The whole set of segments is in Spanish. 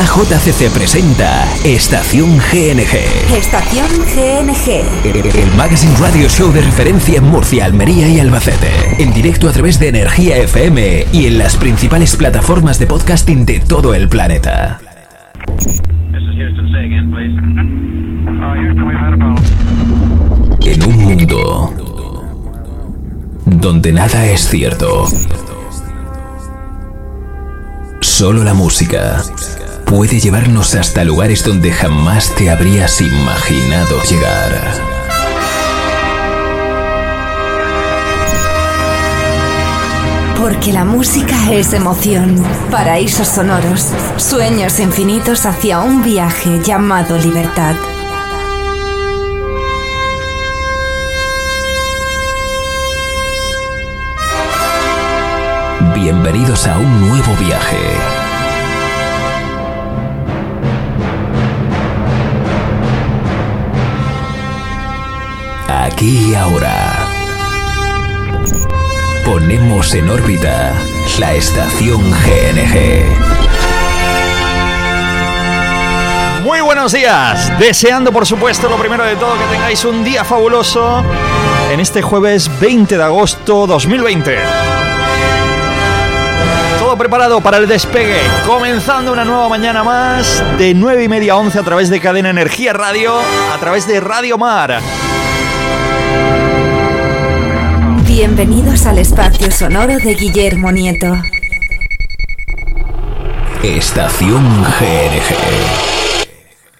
Construcciones AJCC presenta Estación GNG. Estación GNG. El Magazine Radio Show de referencia en Murcia, Almería y Albacete. En directo a través de Energía FM y en las principales plataformas de podcasting de todo el planeta. En un mundo donde nada es cierto. Solo la música puede llevarnos hasta lugares donde jamás te habrías imaginado llegar. Porque la música es emoción, paraísos sonoros, sueños infinitos hacia un viaje llamado libertad. Bienvenidos a un nuevo viaje. Aquí y ahora. Ponemos en órbita la estación GNG. Muy buenos días, deseando por supuesto lo primero de todo que tengáis un día fabuloso en este jueves 20 de agosto 2020 preparado para el despegue, comenzando una nueva mañana más de 9 y media a 11 a través de Cadena Energía Radio, a través de Radio Mar. Bienvenidos al espacio sonoro de Guillermo Nieto. Estación GNG.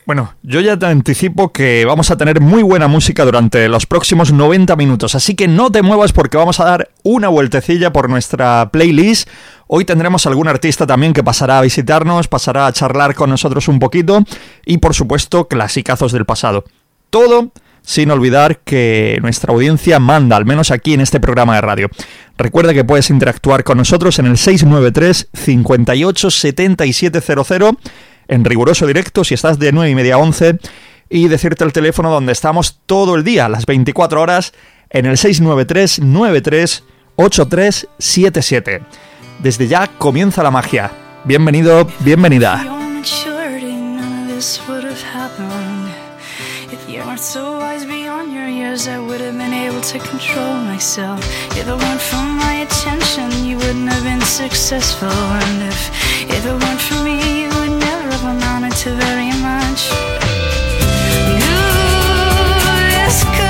Bueno, yo ya te anticipo que vamos a tener muy buena música durante los próximos 90 minutos, así que no te muevas porque vamos a dar una vueltecilla por nuestra playlist. Hoy tendremos algún artista también que pasará a visitarnos, pasará a charlar con nosotros un poquito y por supuesto clasicazos del pasado. Todo sin olvidar que nuestra audiencia manda, al menos aquí en este programa de radio. Recuerda que puedes interactuar con nosotros en el 693 58 7700 en riguroso directo si estás de 9 y media a 11 y decirte el teléfono donde estamos todo el día, las 24 horas, en el 693 93 8377. Desde ya comienza la magia. Bienvenido, bienvenida. I would have been able to control myself. If it weren't for my attention, you wouldn't have been successful. And if, if it weren't for me, you would never have amounted to very much. proper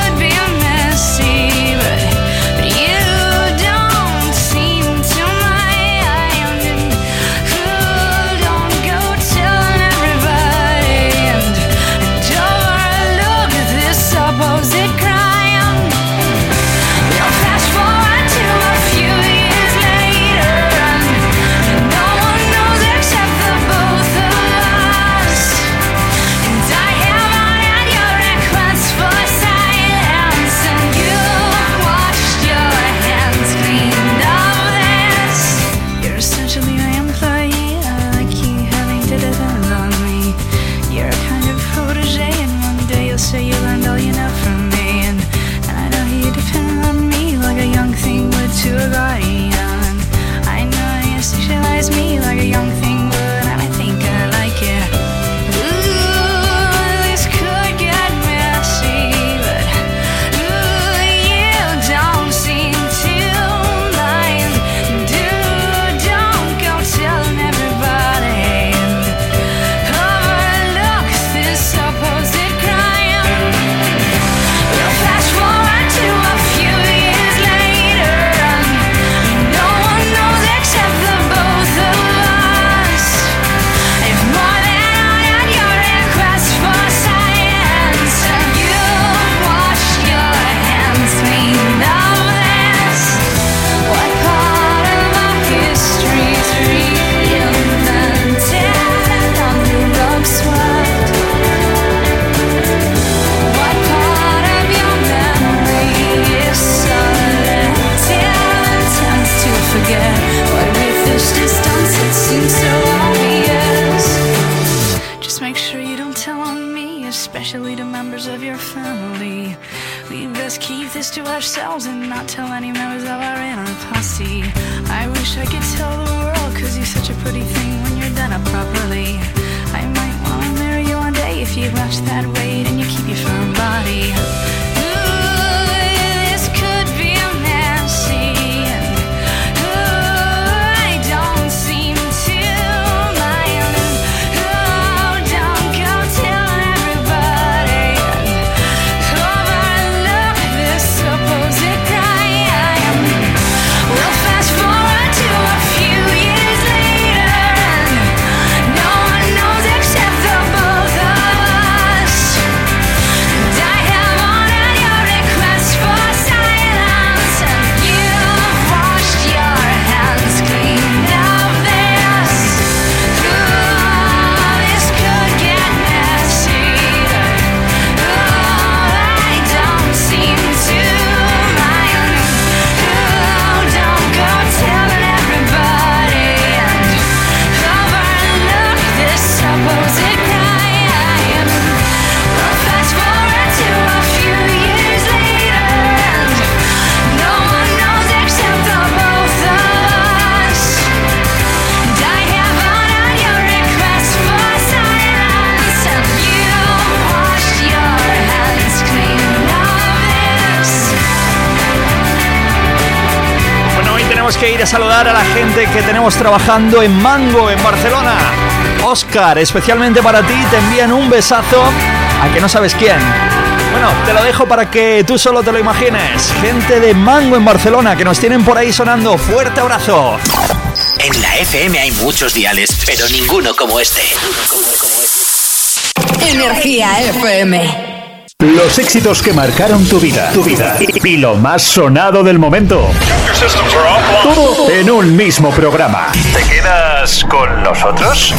saludar a la gente que tenemos trabajando en Mango, en Barcelona. Oscar, especialmente para ti, te envían un besazo a que no sabes quién. Bueno, te lo dejo para que tú solo te lo imagines. Gente de Mango en Barcelona que nos tienen por ahí sonando. Fuerte abrazo. En la FM hay muchos diales, pero ninguno como este. Energía FM. Los éxitos que marcaron tu vida, tu vida y lo más sonado del momento. Todo en un mismo programa. ¿Te quedas con nosotros?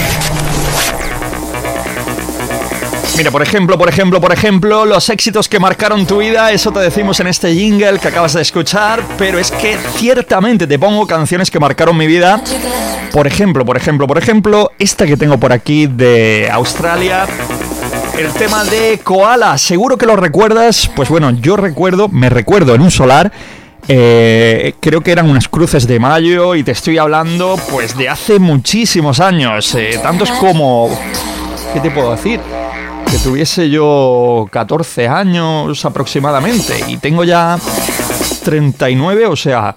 Mira, por ejemplo, por ejemplo, por ejemplo, los éxitos que marcaron tu vida, eso te decimos en este jingle que acabas de escuchar, pero es que ciertamente te pongo canciones que marcaron mi vida. Por ejemplo, por ejemplo, por ejemplo, esta que tengo por aquí de Australia, el tema de Koala, seguro que lo recuerdas. Pues bueno, yo recuerdo, me recuerdo en un solar. Eh, creo que eran unas cruces de mayo y te estoy hablando pues de hace muchísimos años, eh, tantos como, ¿qué te puedo decir? Que tuviese yo 14 años aproximadamente y tengo ya 39, o sea,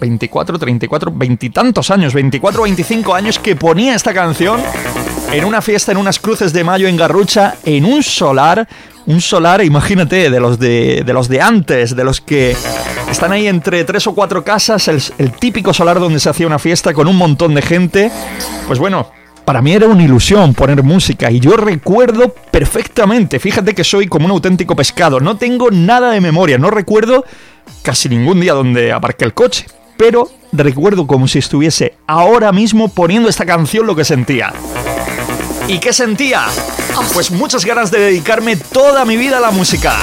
24, 34, veintitantos años, 24, 25 años que ponía esta canción en una fiesta en unas cruces de mayo en Garrucha, en un solar, un solar, imagínate, de los de, de los de antes, de los que están ahí entre tres o cuatro casas, el, el típico solar donde se hacía una fiesta con un montón de gente. Pues bueno, para mí era una ilusión poner música y yo recuerdo perfectamente, fíjate que soy como un auténtico pescado, no tengo nada de memoria, no recuerdo casi ningún día donde aparqué el coche, pero recuerdo como si estuviese ahora mismo poniendo esta canción lo que sentía. ¿Y qué sentía? Pues muchas ganas de dedicarme toda mi vida a la música.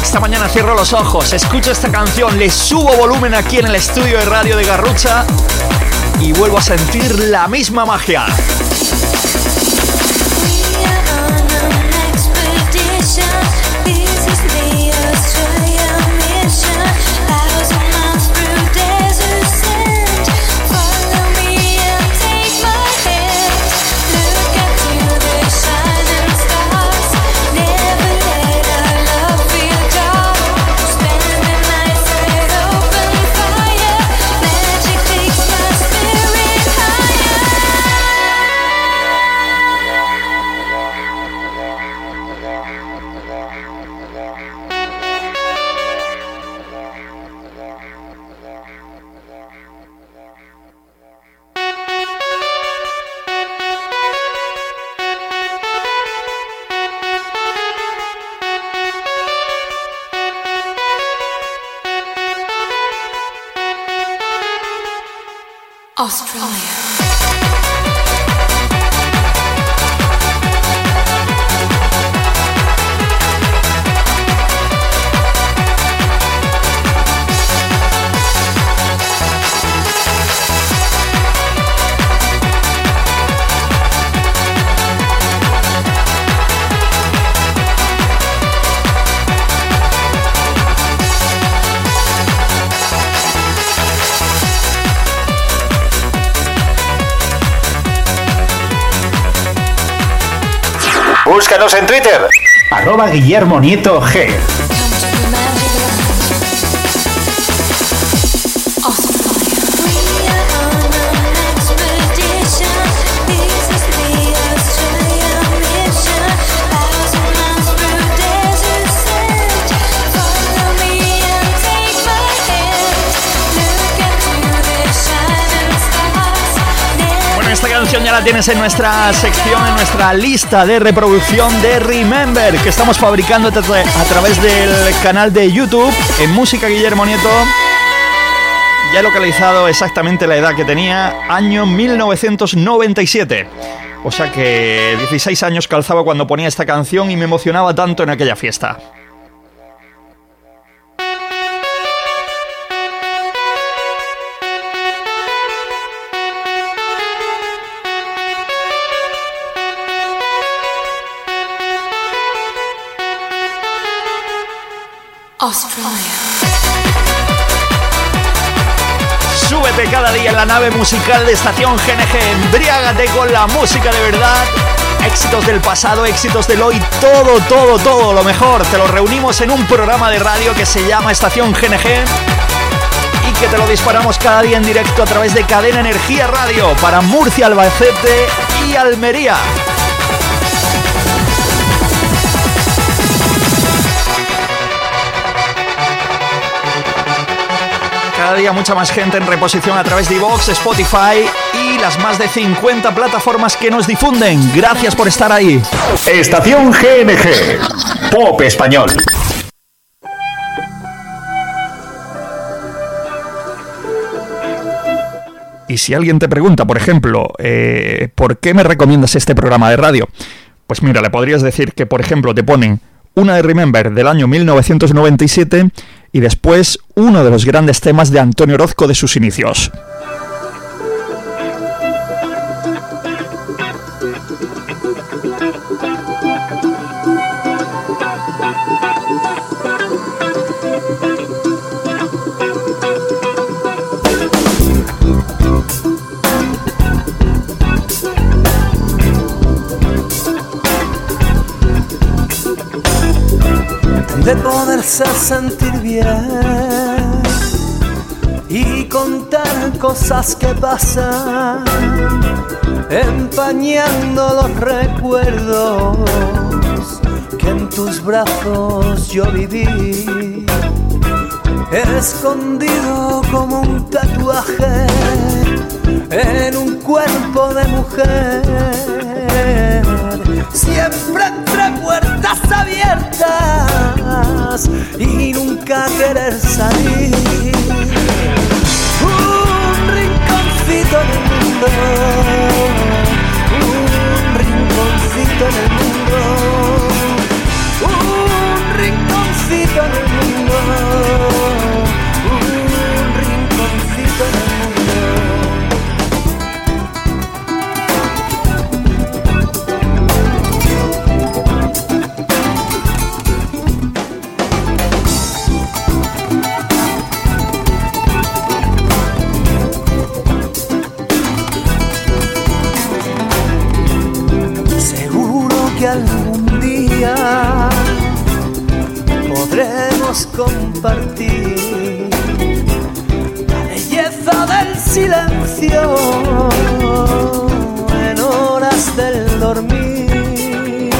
Esta mañana cierro los ojos, escucho esta canción, le subo volumen aquí en el estudio de radio de Garrucha y vuelvo a sentir la misma magia. Guillermo Nieto G. ya la tienes en nuestra sección, en nuestra lista de reproducción de Remember, que estamos fabricando a través del canal de YouTube en Música Guillermo Nieto. Ya he localizado exactamente la edad que tenía, año 1997. O sea que 16 años calzaba cuando ponía esta canción y me emocionaba tanto en aquella fiesta. Súbete cada día en la nave musical de Estación GNG. Embriágate con la música de verdad. Éxitos del pasado, éxitos del hoy, todo, todo, todo lo mejor. Te lo reunimos en un programa de radio que se llama Estación GNG y que te lo disparamos cada día en directo a través de Cadena Energía Radio para Murcia, Albacete y Almería. Cada día mucha más gente en reposición a través de iVoox, Spotify y las más de 50 plataformas que nos difunden. Gracias por estar ahí. Estación GNG, Pop Español. Y si alguien te pregunta, por ejemplo, eh, ¿por qué me recomiendas este programa de radio? Pues mira, le podrías decir que, por ejemplo, te ponen una de Remember del año 1997 y después uno de los grandes temas de Antonio Orozco de sus inicios. De poderse sentir bien y contar cosas que pasan, empañando los recuerdos que en tus brazos yo viví, escondido como un tatuaje en un cuerpo de mujer, siempre entre puertas abiertas y nunca querer salir. Un rinconcito en el mundo, un rinconcito en el mundo, un rinconcito en el mundo, compartir la belleza del silencio en horas del dormir.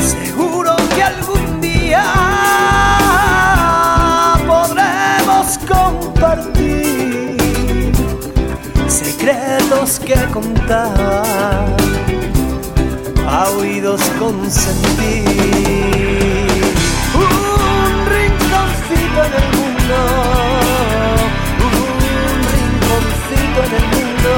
Seguro que algún día podremos compartir secretos que contar a oídos consentir. en el mundo, un rinconcito en el mundo,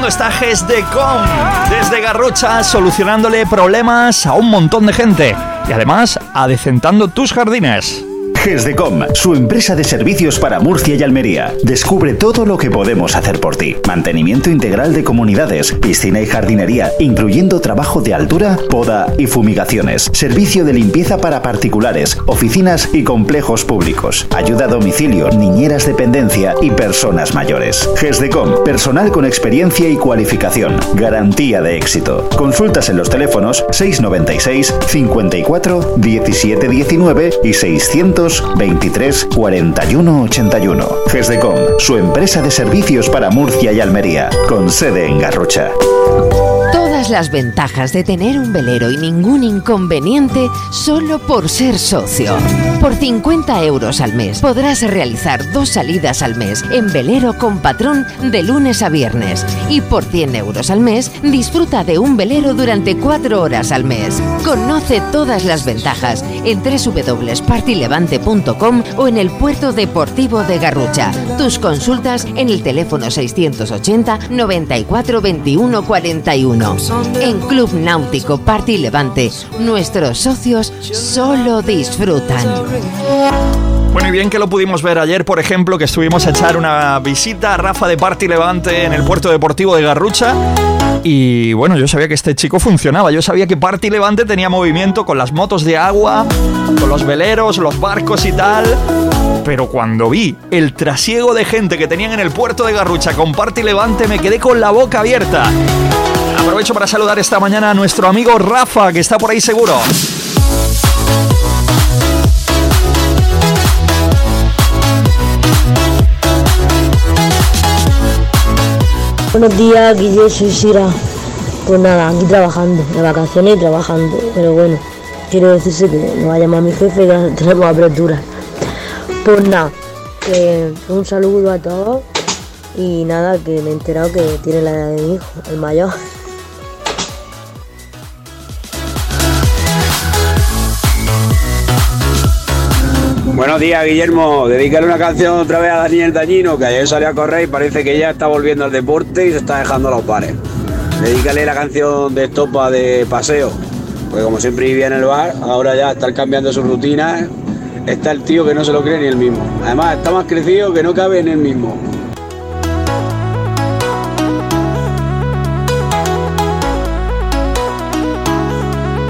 mundo está GESDECOM, desde Garrucha, solucionándole problemas a un montón de gente y además adecentando tus jardines. GESDECOM, su empresa de servicios para Murcia y Almería. Descubre todo lo que podemos hacer por ti. Mantenimiento integral de comunidades, piscina y jardinería, incluyendo trabajo de altura, poda y fumigaciones. Servicio de limpieza para particulares, oficinas y complejos públicos. Ayuda a domicilio, niñeras dependencia y personas mayores. GESDECOM, personal con experiencia y cualificación. Garantía de éxito. Consultas en los teléfonos 696 54 17 19 y 600 23 41 81. GESDECOM, su empresa de servicios para Murcia y Almería, con sede en Garrocha. Todas las ventajas de tener un velero y ningún inconveniente solo por ser socio. Por 50 euros al mes podrás realizar dos salidas al mes en velero con patrón de lunes a viernes. Y por 100 euros al mes disfruta de un velero durante 4 horas al mes. Conoce todas las ventajas en www.partylevante.com o en el puerto deportivo de Garrucha. Tus consultas en el teléfono 680 94 21 41. En Club Náutico Party Levante, nuestros socios solo disfrutan. Bueno, y bien que lo pudimos ver ayer, por ejemplo, que estuvimos a echar una visita a Rafa de Party Levante en el puerto deportivo de Garrucha. Y bueno, yo sabía que este chico funcionaba. Yo sabía que Party Levante tenía movimiento con las motos de agua, con los veleros, los barcos y tal. Pero cuando vi el trasiego de gente que tenían en el puerto de Garrucha con Party Levante, me quedé con la boca abierta. Aprovecho para saludar esta mañana a nuestro amigo Rafa, que está por ahí seguro. Buenos días, Guille, soy Sira. Pues nada, aquí trabajando, de vacaciones y trabajando. Pero bueno, quiero decirse que me va a llamar mi jefe ya tenemos apertura. Pues nada, que un saludo a todos y nada, que me he enterado que tiene la edad de mi hijo, el mayor. Buenos días, Guillermo. Dedícale una canción otra vez a Daniel Dañino, que ayer salió a correr y parece que ya está volviendo al deporte y se está dejando los pares. Dedícale la canción de estopa de paseo, porque como siempre vivía en el bar, ahora ya está cambiando su rutina. Está el tío que no se lo cree ni él mismo. Además, está más crecido que no cabe en él mismo.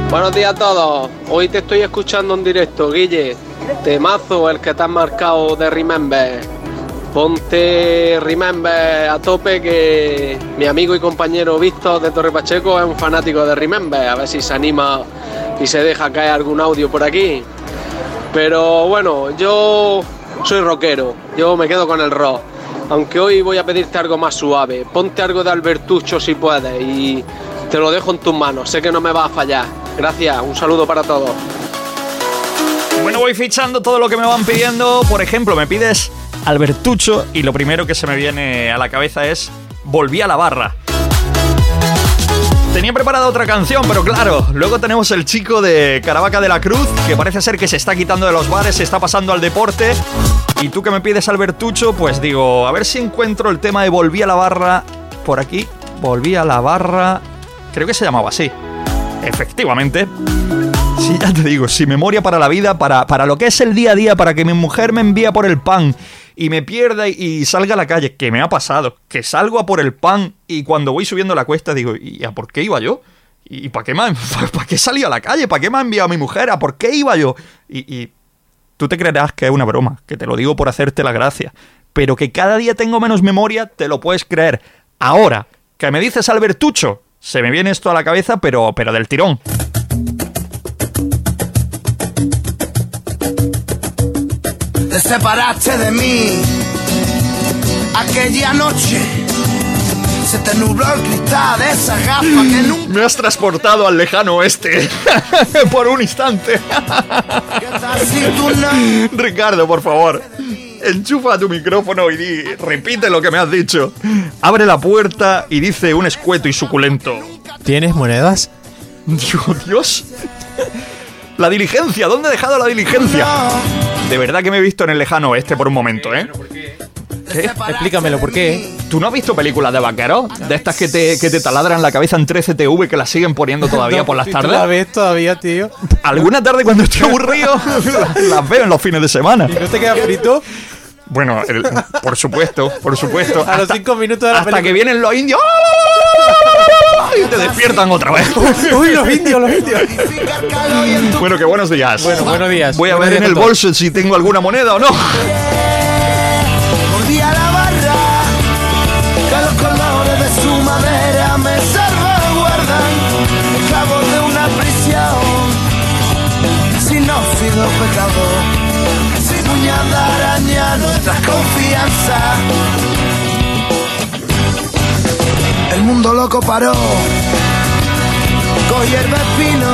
Buenos días a todos. Hoy te estoy escuchando en directo, Guille. Temazo el que te has marcado de Remember. Ponte Remember a tope que mi amigo y compañero Víctor de Torre Pacheco es un fanático de Remember. A ver si se anima y se deja caer algún audio por aquí. Pero bueno, yo soy rockero. Yo me quedo con el rock. Aunque hoy voy a pedirte algo más suave. Ponte algo de Albertucho si puedes y te lo dejo en tus manos. Sé que no me va a fallar. Gracias, un saludo para todos. Bueno, voy fichando todo lo que me van pidiendo. Por ejemplo, me pides Albertucho y lo primero que se me viene a la cabeza es Volví a la barra. Tenía preparada otra canción, pero claro, luego tenemos el chico de Caravaca de la Cruz, que parece ser que se está quitando de los bares, se está pasando al deporte. Y tú que me pides Albertucho, pues digo, a ver si encuentro el tema de Volví a la barra por aquí. Volví a la barra. Creo que se llamaba así. Efectivamente. Ya te digo, si memoria para la vida, para, para lo que es el día a día, para que mi mujer me envía por el pan y me pierda y, salga a la calle, que me ha pasado, que salgo a por el pan y cuando voy subiendo la cuesta digo, ¿y a por qué iba yo? ¿Y para qué, me para qué salí a la calle? ¿Para qué me ha enviado mi mujer? ¿A por qué iba yo? Y, y tú te creerás que es una broma, que te lo digo por hacerte la gracia, pero que cada día tengo menos memoria, te lo puedes creer. Ahora, que me dices Albertucho, se me viene esto a la cabeza, pero, pero del tirón. Te separaste de mí aquella noche. Se te nubló el cristal de esa gafa que nunca Me has transportado al lejano oeste por un instante. Ricardo, por favor. Enchufa tu micrófono y di, repite lo que me has dicho. Abre la puerta y dice un escueto y suculento. ¿Tienes monedas? Digo, Dios. La diligencia, ¿dónde he dejado la diligencia? De verdad que me he visto en el lejano oeste por un momento, ¿eh? Explícamelo, ¿por qué? ¿Tú no has visto películas de vaqueros? De estas que te, que te taladran la cabeza en 13TV que las siguen poniendo todavía No, por las ¿y tú tardes. la ves todavía, tío? Alguna tarde cuando estoy aburrido las, las veo en los fines de semana. ¿Y no te queda frito? Bueno, el- por supuesto, por supuesto. A los cinco minutos de la Hasta que vienen los indios y te despiertan otra vez. Uy, los indios, los indios. Bueno, que buenos días. Bueno, buenos días. Voy a Buenos ver en el bolso si tengo alguna moneda o no. Volví a la barra, que El mundo loco paró, cogí el espino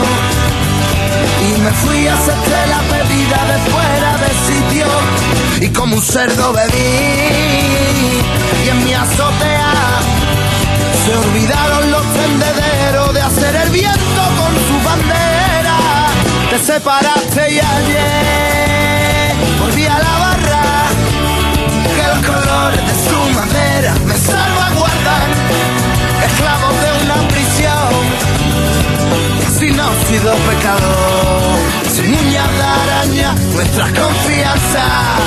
y me fui a hacerte la pedida de fuera de sitio. Y como un cerdo bebí y en mi azotea se olvidaron los tendederos de hacer el viento con su bandera. Te separaste y ayer volví a la barra que los colores de su madera me salvaguardan esclavos de una prisión sin óxido pecado, sin uñas de araña, nuestras confianzas.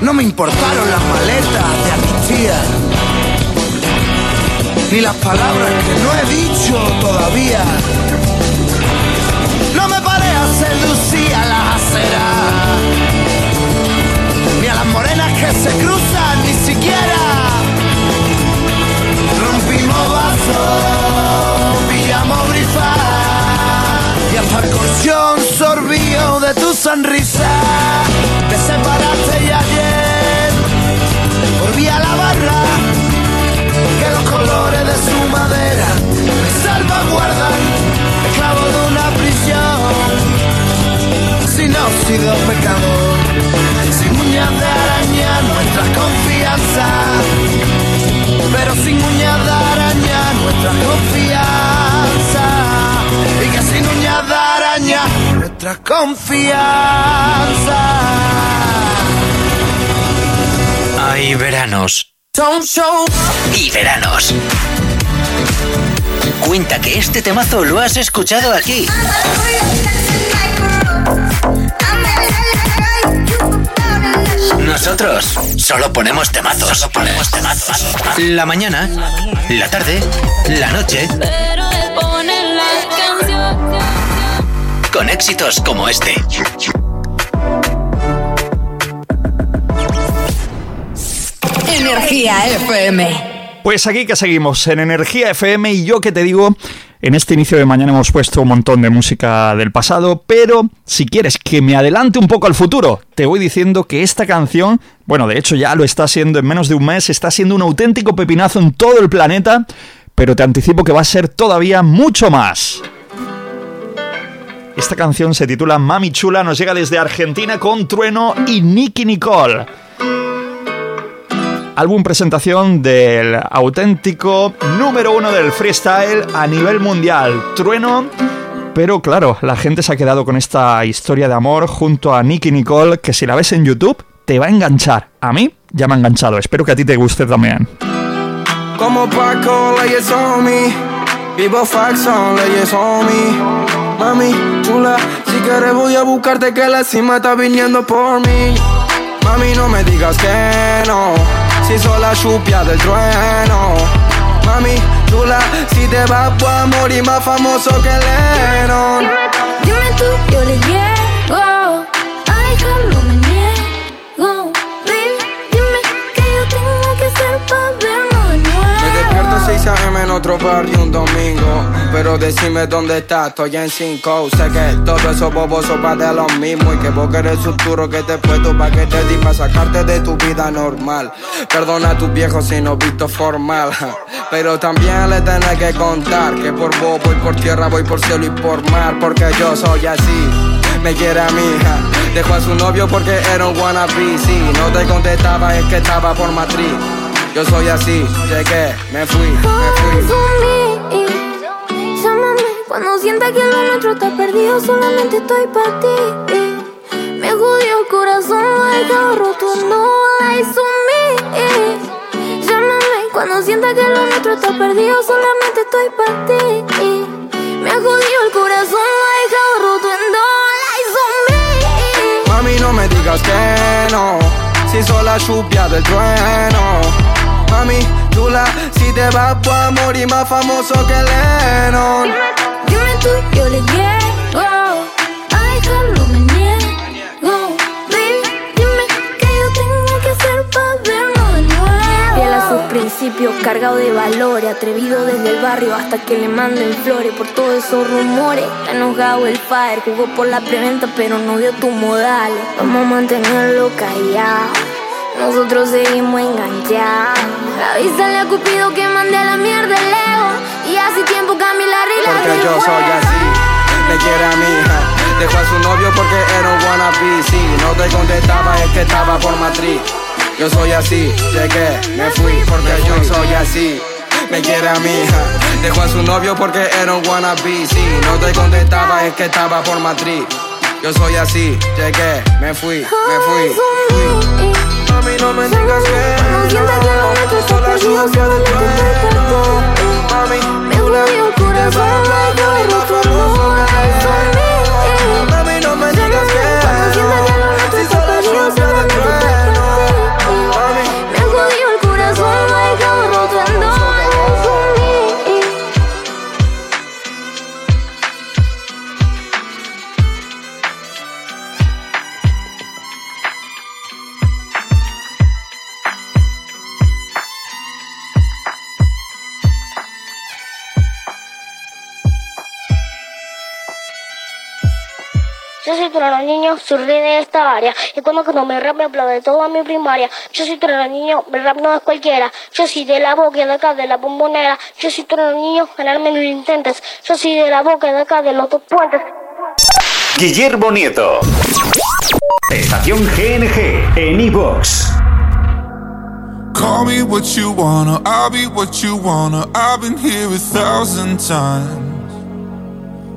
No me importaron las maletas de amnistía, ni las palabras que no he dicho todavía. No me paré a seducir a las aceras, ni a las morenas que se cruzan, ni siquiera. Rompimos vasos, pillamos brifas, y hasta el colchón sorbío de tu sonrisa. Te separaste y ayer volví a la barra, colores de su madera. Me salvaguardan esclavo de una prisión. Sin óxido pecado sin uñas de araña nuestra confianza. Pero sin uñas de araña nuestra confianza. Y que sin uñas de araña nuestra confianza. Hay veranos y veranos. Cuenta que este temazo lo has escuchado aquí. Nosotros solo ponemos temazos. Solo ponemos temazos. La mañana, la tarde, la noche, con éxitos como este. Energía FM. Pues aquí que seguimos en Energía FM y yo que te digo, en este inicio de mañana hemos puesto un montón de música del pasado, pero si quieres que me adelante un poco al futuro, te voy diciendo que esta canción, bueno, de hecho ya lo está siendo en menos de un mes, está siendo un auténtico pepinazo en todo el planeta, pero te anticipo que va a ser todavía mucho más. Esta canción se titula Mami Chula, nos llega desde Argentina con Trueno y Nicky Nicole álbum presentación del auténtico número uno del freestyle a nivel mundial, Trueno. Pero claro, la gente se ha quedado con esta historia de amor junto a Nicky Nicole, que si la ves en YouTube te va a enganchar. A mí ya me ha enganchado, espero que a ti te guste también. Como Paco, leyes on me. Vivo Faxon, leyes on me. Mami, chula, si quieres voy a buscarte que la cima está viniendo por mí. Mami, no me digas que no, si soy la chupia del trueno. Mami, chula, si te vas voy a morir más famoso que Lennon. Dime tú, yo le llego. Despierto 6 a.m. en otro barrio un domingo. Pero decime dónde estás, estoy en 5. Sé que todo eso boboso va de lo mismo. Y que vos querés turo que te he puesto pa' que te di pa' sacarte de tu vida normal. Perdona a tus viejos si no visto formal. Pero también le tenés que contar que por vos voy por tierra, voy por cielo y por mar. Porque yo soy así. Me quiere a mi hija, dejó a su novio porque era un wannabe. Si no te contestaba es que estaba por matriz. Yo soy así, llegué, me fui, me fui. Llámame cuando sienta que lo nuestro está perdido, solamente estoy para ti. Me jodió el corazón, lo he dejado roto, no on me. Llámame cuando sienta que lo nuestro está perdido, solamente estoy para ti. Me jodió el corazón, lo he dejado roto, no on me. Mami, no me digas que no, si sola lluvia del trueno. Mami, chula, si te vas puedo morir más famoso que Lennon. Dime tú, yo le llego. A dejarlo me niego. Baby, dime qué yo tengo que hacer para verlo de nuevo. Fiel a sus principios, cargado de valores, atrevido desde el barrio hasta que le manden flores por todos esos rumores. Está enojado el padre, jugó por la preventa, pero no dio tus modales. Vamos a mantenerlo callado. Nosotros seguimos enganchados. Avísale a Cupido que mande a la mierda el ego. Y hace tiempo cambié la regla Porque yo soy así, me quiere a mi hija. Dejó a su novio porque era un wannabe. Si no te contestaba es que estaba por matriz. Yo soy así, llegué, me fui porque yo soy así. Me quiere a mi hija. Dejó a su novio porque era un wannabe. Si no te contestaba es que estaba por matriz. Yo soy así, llegué, me fui, me fui mí no me digas que no Tú tu cuerpo Mami, tú la que soy trono niño, soy rey de esta área. Y cuando cuando me rap me aplaude toda mi primaria. Yo soy trono niño, el rap no es cualquiera. Yo soy de la boca de acá, de la bombonera. Yo soy trono niño, ganarme no lo intentes. Yo soy de la boca de acá, de los dos puentes. Guillermo Nieto. Estación GNG en iVox. Call me what you wanna, I'll be what you wanna. I've been here a thousand times.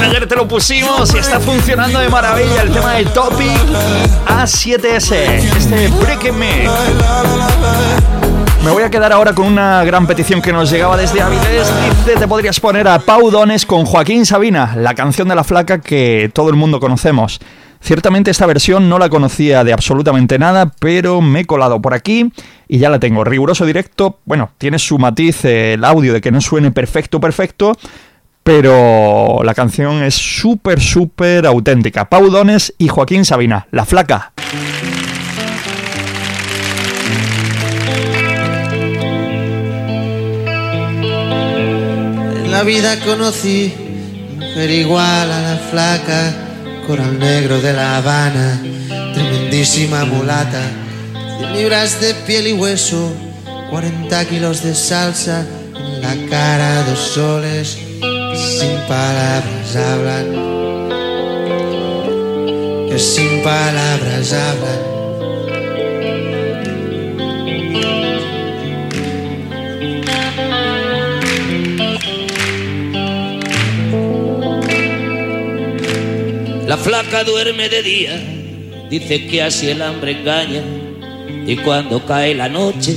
ayer te lo pusimos y está funcionando de maravilla el tema de Topic A7S, este Breaking Me. Me voy a quedar ahora con una gran petición que nos llegaba desde Avilés. Dice, te podrías poner a Pau Dones con Joaquín Sabina, la canción de la flaca que todo el mundo conocemos. Ciertamente esta versión no la conocía de absolutamente nada, pero me he colado por aquí y ya la tengo. Riguroso directo, bueno, tiene su matiz el audio de que no suene perfecto, perfecto, pero la canción es súper, súper auténtica. Pau Dones y Joaquín Sabina, La Flaca. En la vida conocí mujer igual a la flaca, coral negro de La Habana, tremendísima mulata, 100 libras de piel y hueso, 40 kilos de salsa, en la cara dos soles, sin palabras hablan, que sin palabras hablan. La flaca duerme de día, dice que así el hambre engaña. Y cuando cae la noche,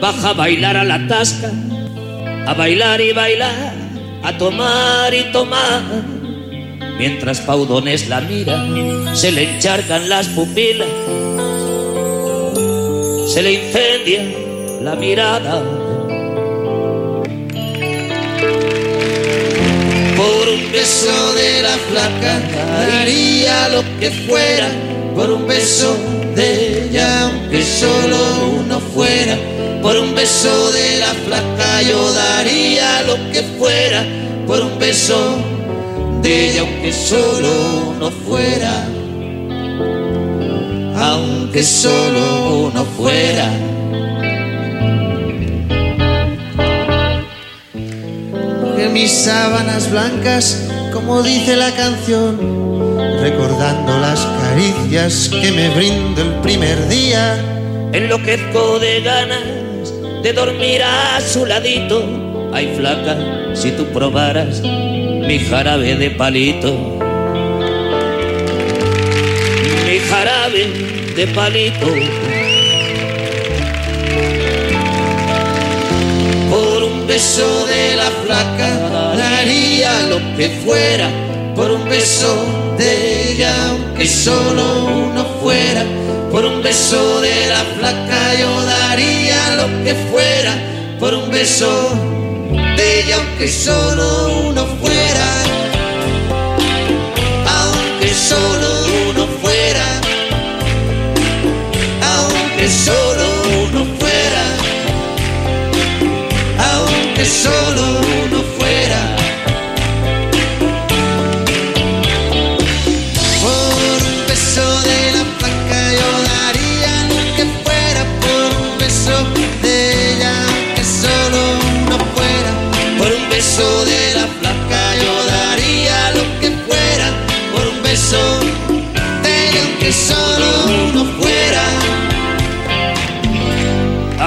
baja a bailar a la tasca, a bailar y bailar, a tomar y tomar. Mientras Paudones la mira, se le encharcan las pupilas, se le incendia la mirada. Por un beso de la flaca daría lo que fuera. Por un beso de ella, aunque solo uno fuera. Por un beso de la flaca yo daría lo que fuera. Por un beso de ella, aunque solo uno fuera. Aunque solo uno fuera. que mis sábanas blancas, como dice la canción, recordando las caricias que me brindo el primer día. Enloquezco de ganas de dormir a su ladito. Ay, flaca, si tú probaras mi jarabe de palito. Mi jarabe de palito. Por un beso de la flaca daría lo que fuera. Por un beso aunque solo uno fuera. Por un beso de la flaca yo daría lo que fuera. Por un beso de ella, aunque solo uno fuera. Aunque solo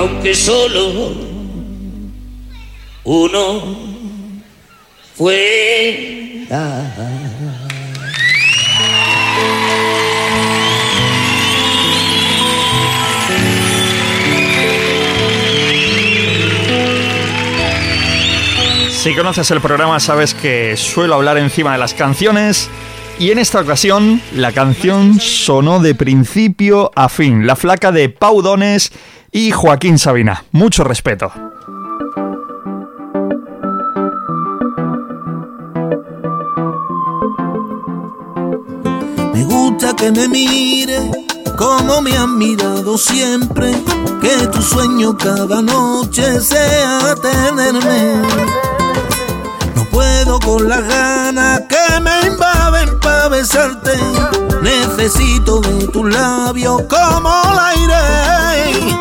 Aunque solo uno fuera. Si conoces el programa sabes que suelo hablar encima de las canciones y en esta ocasión la canción sonó de principio a fin, la flaca de Pau Dones y Joaquín Sabina. Mucho respeto. Me gusta que me mire como me han mirado siempre. Que tu sueño cada noche sea tenerme. No puedo con las ganas que besarte. Necesito de tus labios como el aire.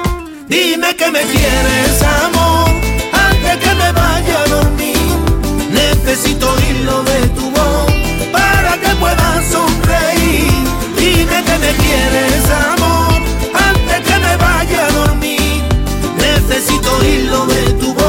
Dime que me quieres, amor, antes que me vaya a dormir. Necesito oírlo de tu voz para que pueda sonreír. Dime que me quieres, amor, antes que me vaya a dormir. Necesito oírlo de tu voz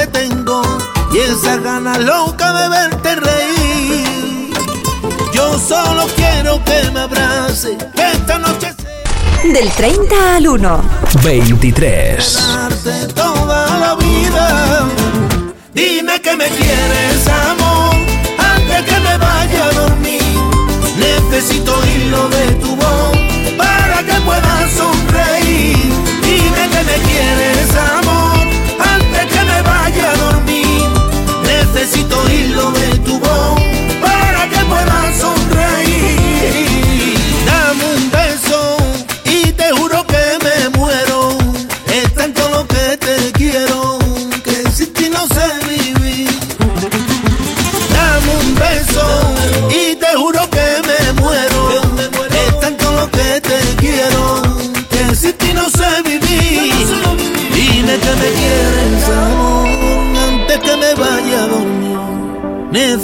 te tengo y esa gana loca de verte reír. Yo solo quiero que me abrace, que esta noche Del 30 al 1. 23. darte toda la vida. Dime que me quieres, amor, antes que me vaya a dormir. Necesito hilo de tu voz para que pueda sonreír. Dime que me quieres, Hilo de tu voz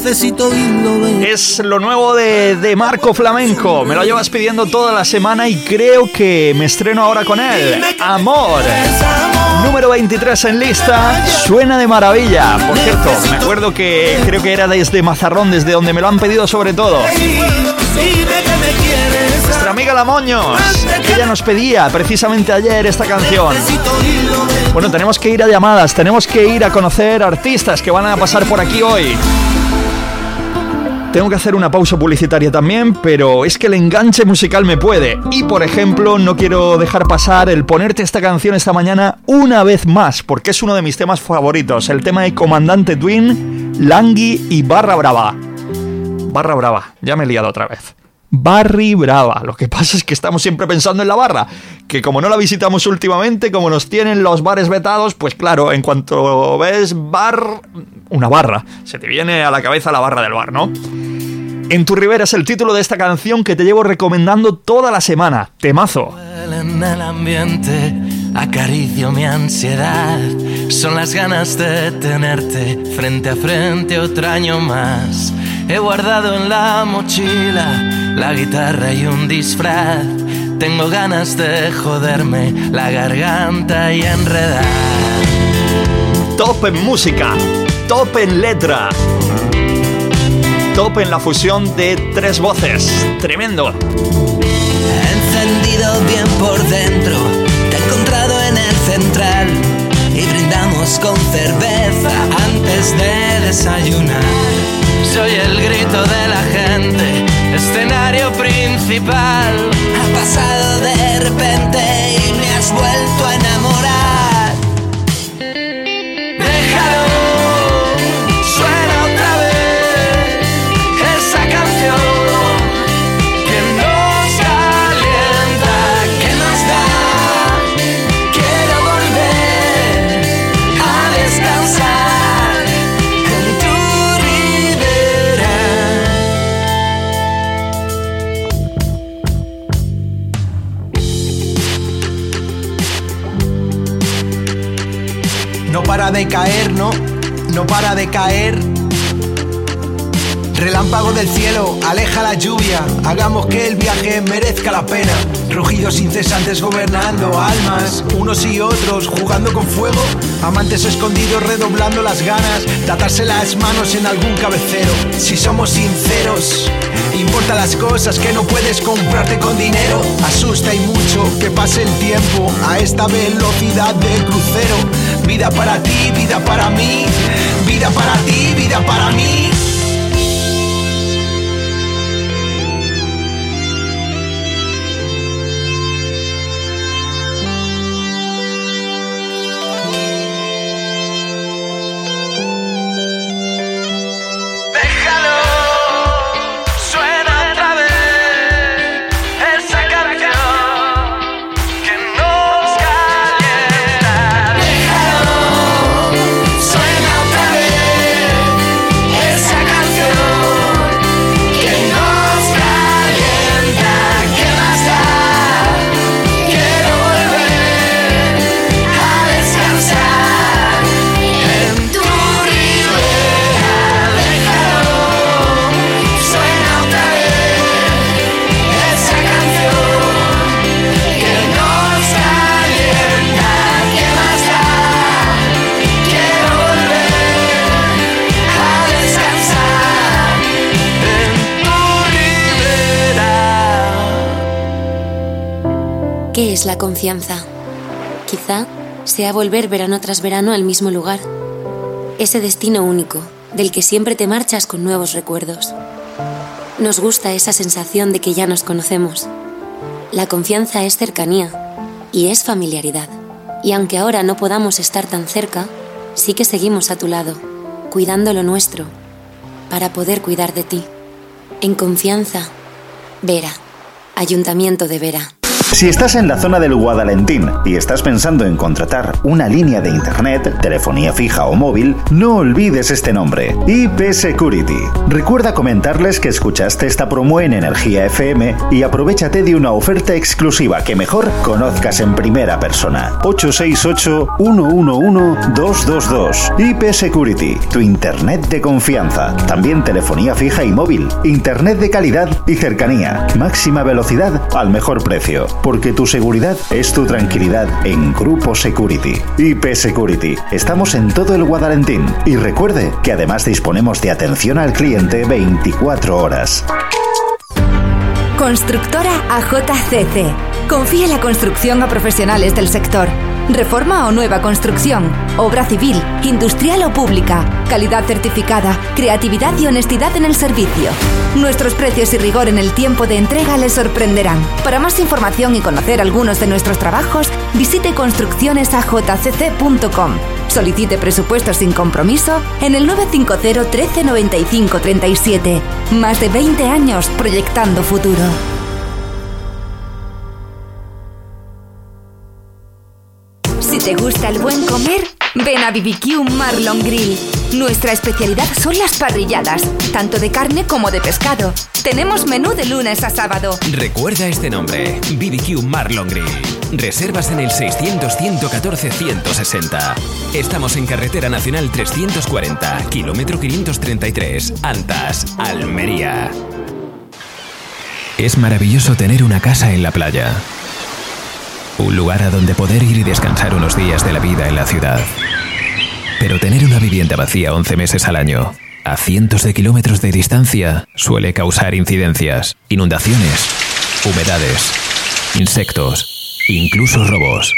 Necesito. Es lo nuevo de, de Marco Flamenco. Me lo llevas pidiendo toda la semana y creo que me estreno ahora con él. Amor. Número 23 en lista. Suena de maravilla. Por cierto, me acuerdo que creo que era desde Mazarrón, desde donde me lo han pedido sobre todo. Nuestra amiga La Moños. Ella nos pedía precisamente ayer esta canción. Bueno, tenemos que ir a llamadas, tenemos que ir a conocer artistas que van a pasar por aquí hoy. Tengo que hacer una pausa publicitaria también, pero es que el enganche musical me puede. Y por ejemplo, no quiero dejar pasar el ponerte esta canción esta mañana una vez más, porque es uno de mis temas favoritos, el tema de Comandante Twin, Langui y Barra Brava. Barra Brava, ya me he liado otra vez. Barry Brava. Lo que pasa es que estamos siempre pensando en la barra, que como no la visitamos últimamente, como nos tienen los bares vetados, pues claro, en cuanto ves bar, una barra, se te viene a la cabeza la barra del bar, ¿no? En tu ribera es el título de esta canción que te llevo recomendando toda la semana. Temazo. En el ambiente acaricio mi ansiedad. Son las ganas de tenerte frente a frente otro año más. He guardado en la mochila la guitarra y un disfraz. Tengo ganas de joderme la garganta y enredar. Top en música, top en letra, top en la fusión de tres voces. Tremendo. encendido bien por dentro. Te he encontrado en el central y brindamos con cerveza antes de desayunar. Soy el grito de la gente, escenario principal. Ha pasado de repente y me has vuelto a para de caer, no, no para de caer. Relámpago del cielo, aleja la lluvia, hagamos que el viaje merezca la pena. Rugidos incesantes gobernando almas, unos y otros jugando con fuego, amantes escondidos redoblando las ganas, de atarse las manos en algún cabecero. Si somos sinceros, importa las cosas que no puedes comprarte con dinero. Asusta y mucho que pase el tiempo a esta velocidad del crucero. Vida para ti, vida para mí, vida para ti, vida para mí. ¿Qué es la confianza? Quizá sea volver verano tras verano al mismo lugar. Ese destino único, del que siempre te marchas con nuevos recuerdos. Nos gusta esa sensación de que ya nos conocemos. La confianza es cercanía y es familiaridad. Y aunque ahora no podamos estar tan cerca, sí que seguimos a tu lado, cuidando lo nuestro, para poder cuidar de ti. En confianza, Vera, Ayuntamiento de Vera. Si estás en la zona del Guadalentín y estás pensando en contratar una línea de internet, telefonía fija o móvil, no olvides este nombre, IP Security. Recuerda comentarles que escuchaste esta promo en Energía FM y aprovechate de una oferta exclusiva que mejor conozcas en primera persona. 868-111-222. IP Security, tu internet de confianza. También telefonía fija y móvil, internet de calidad y cercanía. Máxima velocidad al mejor precio porque tu seguridad es tu tranquilidad en Grupo Security. IP Security. Estamos en todo el Guadalentín. Y recuerde que además disponemos de atención al cliente 24 horas. Constructora AJCC. Confía en la construcción a profesionales del sector. Reforma o nueva construcción, obra civil, industrial o pública, calidad certificada, creatividad y honestidad en el servicio. Nuestros precios y rigor en el tiempo de entrega les sorprenderán. Para más información y conocer algunos de nuestros trabajos, visite construccionesajcc.com. Solicite presupuestos sin compromiso en el 950 13 95 37. Más de 20 años proyectando futuro. Te gusta el buen comer, ven a BBQ Marlon Grill. Nuestra especialidad son las parrilladas, tanto de carne como de pescado. Tenemos menú de lunes a sábado. Recuerda este nombre, BBQ Marlon Grill. Reservas en el 600-114-160. Estamos en Carretera Nacional 340, kilómetro 533, Antas, Almería. Es maravilloso tener una casa en la playa. Un lugar a donde poder ir y descansar unos días de la vida en la ciudad. Pero tener una vivienda vacía 11 meses al año, a cientos de kilómetros de distancia, suele causar incidencias, inundaciones, humedades, insectos, incluso robos.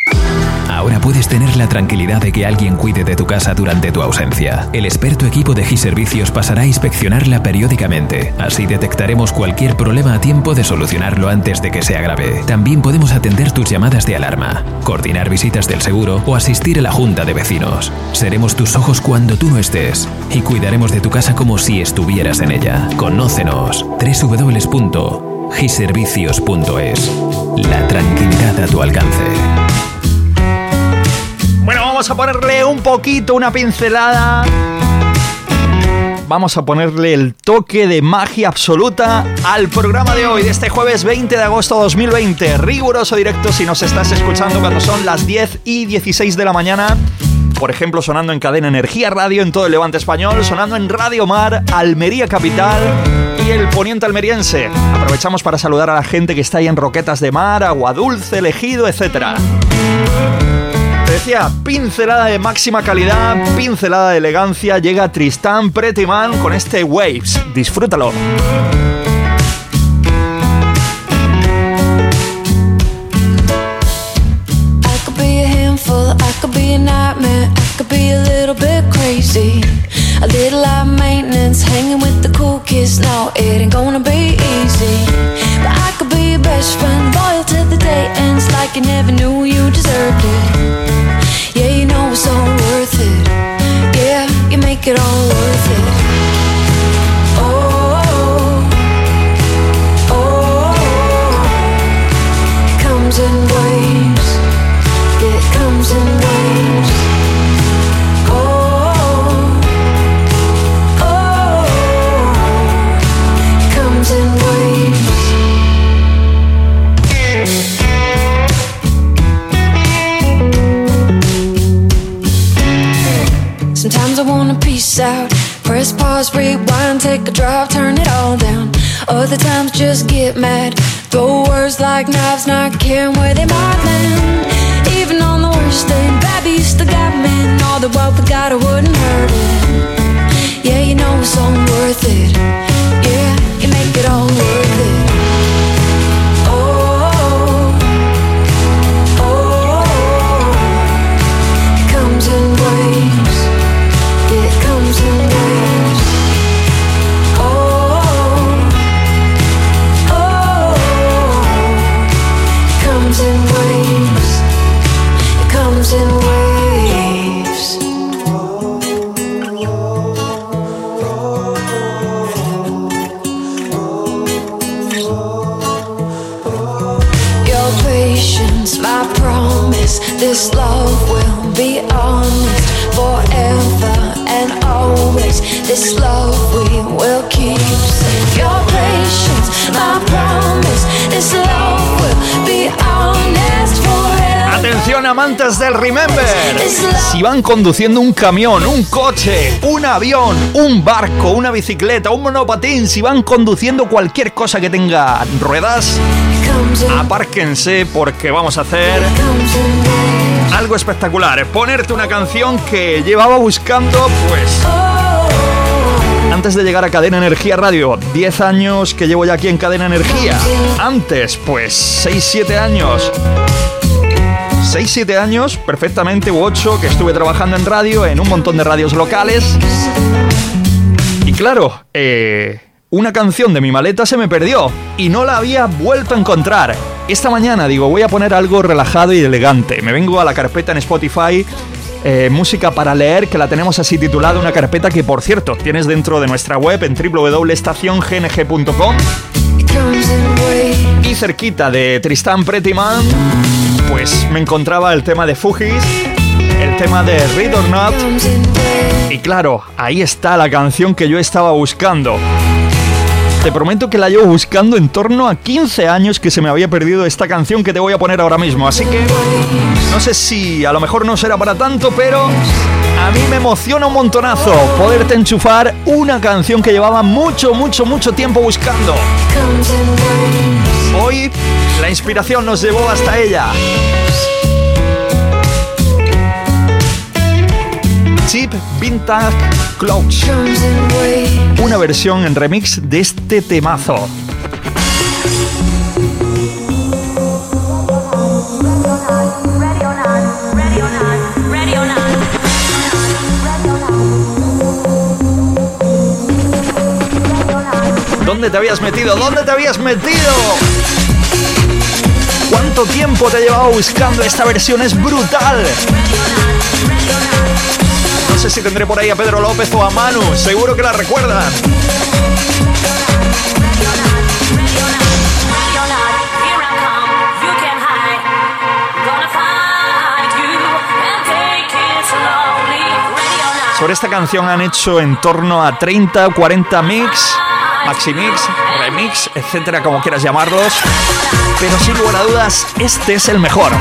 Ahora puedes tener la tranquilidad de que alguien cuide de tu casa durante tu ausencia. El experto equipo de G-Servicios pasará a inspeccionarla periódicamente. Así detectaremos cualquier problema a tiempo de solucionarlo antes de que sea grave. También podemos atender tus llamadas de alarma, coordinar visitas del seguro o asistir a la junta de vecinos. Seremos tus ojos cuando tú no estés y cuidaremos de tu casa como si estuvieras en ella. Conócenos. www.giservicios.es. La tranquilidad a tu alcance. Bueno, vamos a ponerle un poquito, una pincelada. Vamos a ponerle el toque de magia absoluta al programa de hoy, de este jueves 20 de agosto de 2020. Riguroso directo si nos estás escuchando cuando son las 10 y 16 de la mañana. Por ejemplo, sonando en Cadena Energía Radio en todo el Levante Español, sonando en Radio Mar, Almería Capital el Poniente Almeriense. Aprovechamos para saludar a la gente que está ahí en Roquetas de Mar, Agua Dulce, Elegido, etcétera. Te decía, pincelada de máxima calidad, pincelada de elegancia, llega Tristán Prettyman con este Waves. Disfrútalo. A little high maintenance, hanging with the cool kids. No, it ain't gonna be easy. But I could be your best friend, loyal till the day ends, like you never knew you deserved it. Yeah, you know it's all worth it. Yeah, you make it all worth it. Pause, rewind, take a drive, turn it all down. Other times just get mad. Throw words like knives, not caring where they might land. Even on the worst day, baby, you still got me. All the what we got, I wouldn't hurt it. Yeah, you know it's all worth it. Atención amantes del Remember. Si van conduciendo un camión, un coche, un avión, un barco, una bicicleta, un monopatín, si van conduciendo cualquier cosa que tenga ruedas apárquense porque vamos a hacer algo espectacular. Ponerte una canción que llevaba buscando, pues... Antes de llegar a Cadena Energía Radio, 10 años que llevo ya aquí en Cadena Energía. Antes, pues 6-7 años 6-7 años, perfectamente, u 8, que estuve trabajando en radio, en un montón de radios locales. Y claro, eh, una canción de mi maleta se me perdió y no la había vuelto a encontrar. Esta mañana digo, voy a poner algo relajado y elegante. Me vengo a la carpeta en Spotify. eh, música para leer, que la tenemos así titulada, una carpeta que por cierto tienes dentro de nuestra web en www.estaciongng.com y cerquita de Tristan Prettyman, pues me encontraba el tema de Fugis, el tema de Read or Not, y claro, ahí está la canción que yo estaba buscando. Te prometo que la llevo buscando en torno a 15 años que se me había perdido esta canción que te voy a poner ahora mismo. Así que no sé si a lo mejor no será para tanto, pero a mí me emociona un montonazo poderte enchufar una canción que llevaba mucho, mucho, mucho tiempo buscando. Hoy la inspiración nos llevó hasta ella. Cheap Vintage Clothes. Una versión en remix de este temazo. ¿Dónde te habías metido? ¿Dónde te habías metido? ¿Cuánto tiempo te he llevado buscando esta versión? Es brutal. No sé si tendré por ahí a Pedro López o a Manu, seguro que la recuerdan. Sobre esta canción han hecho en torno a 30 o 40 mix, maxi mix, remix, etcétera, como quieras llamarlos. Pero sin lugar a dudas, este es el mejor.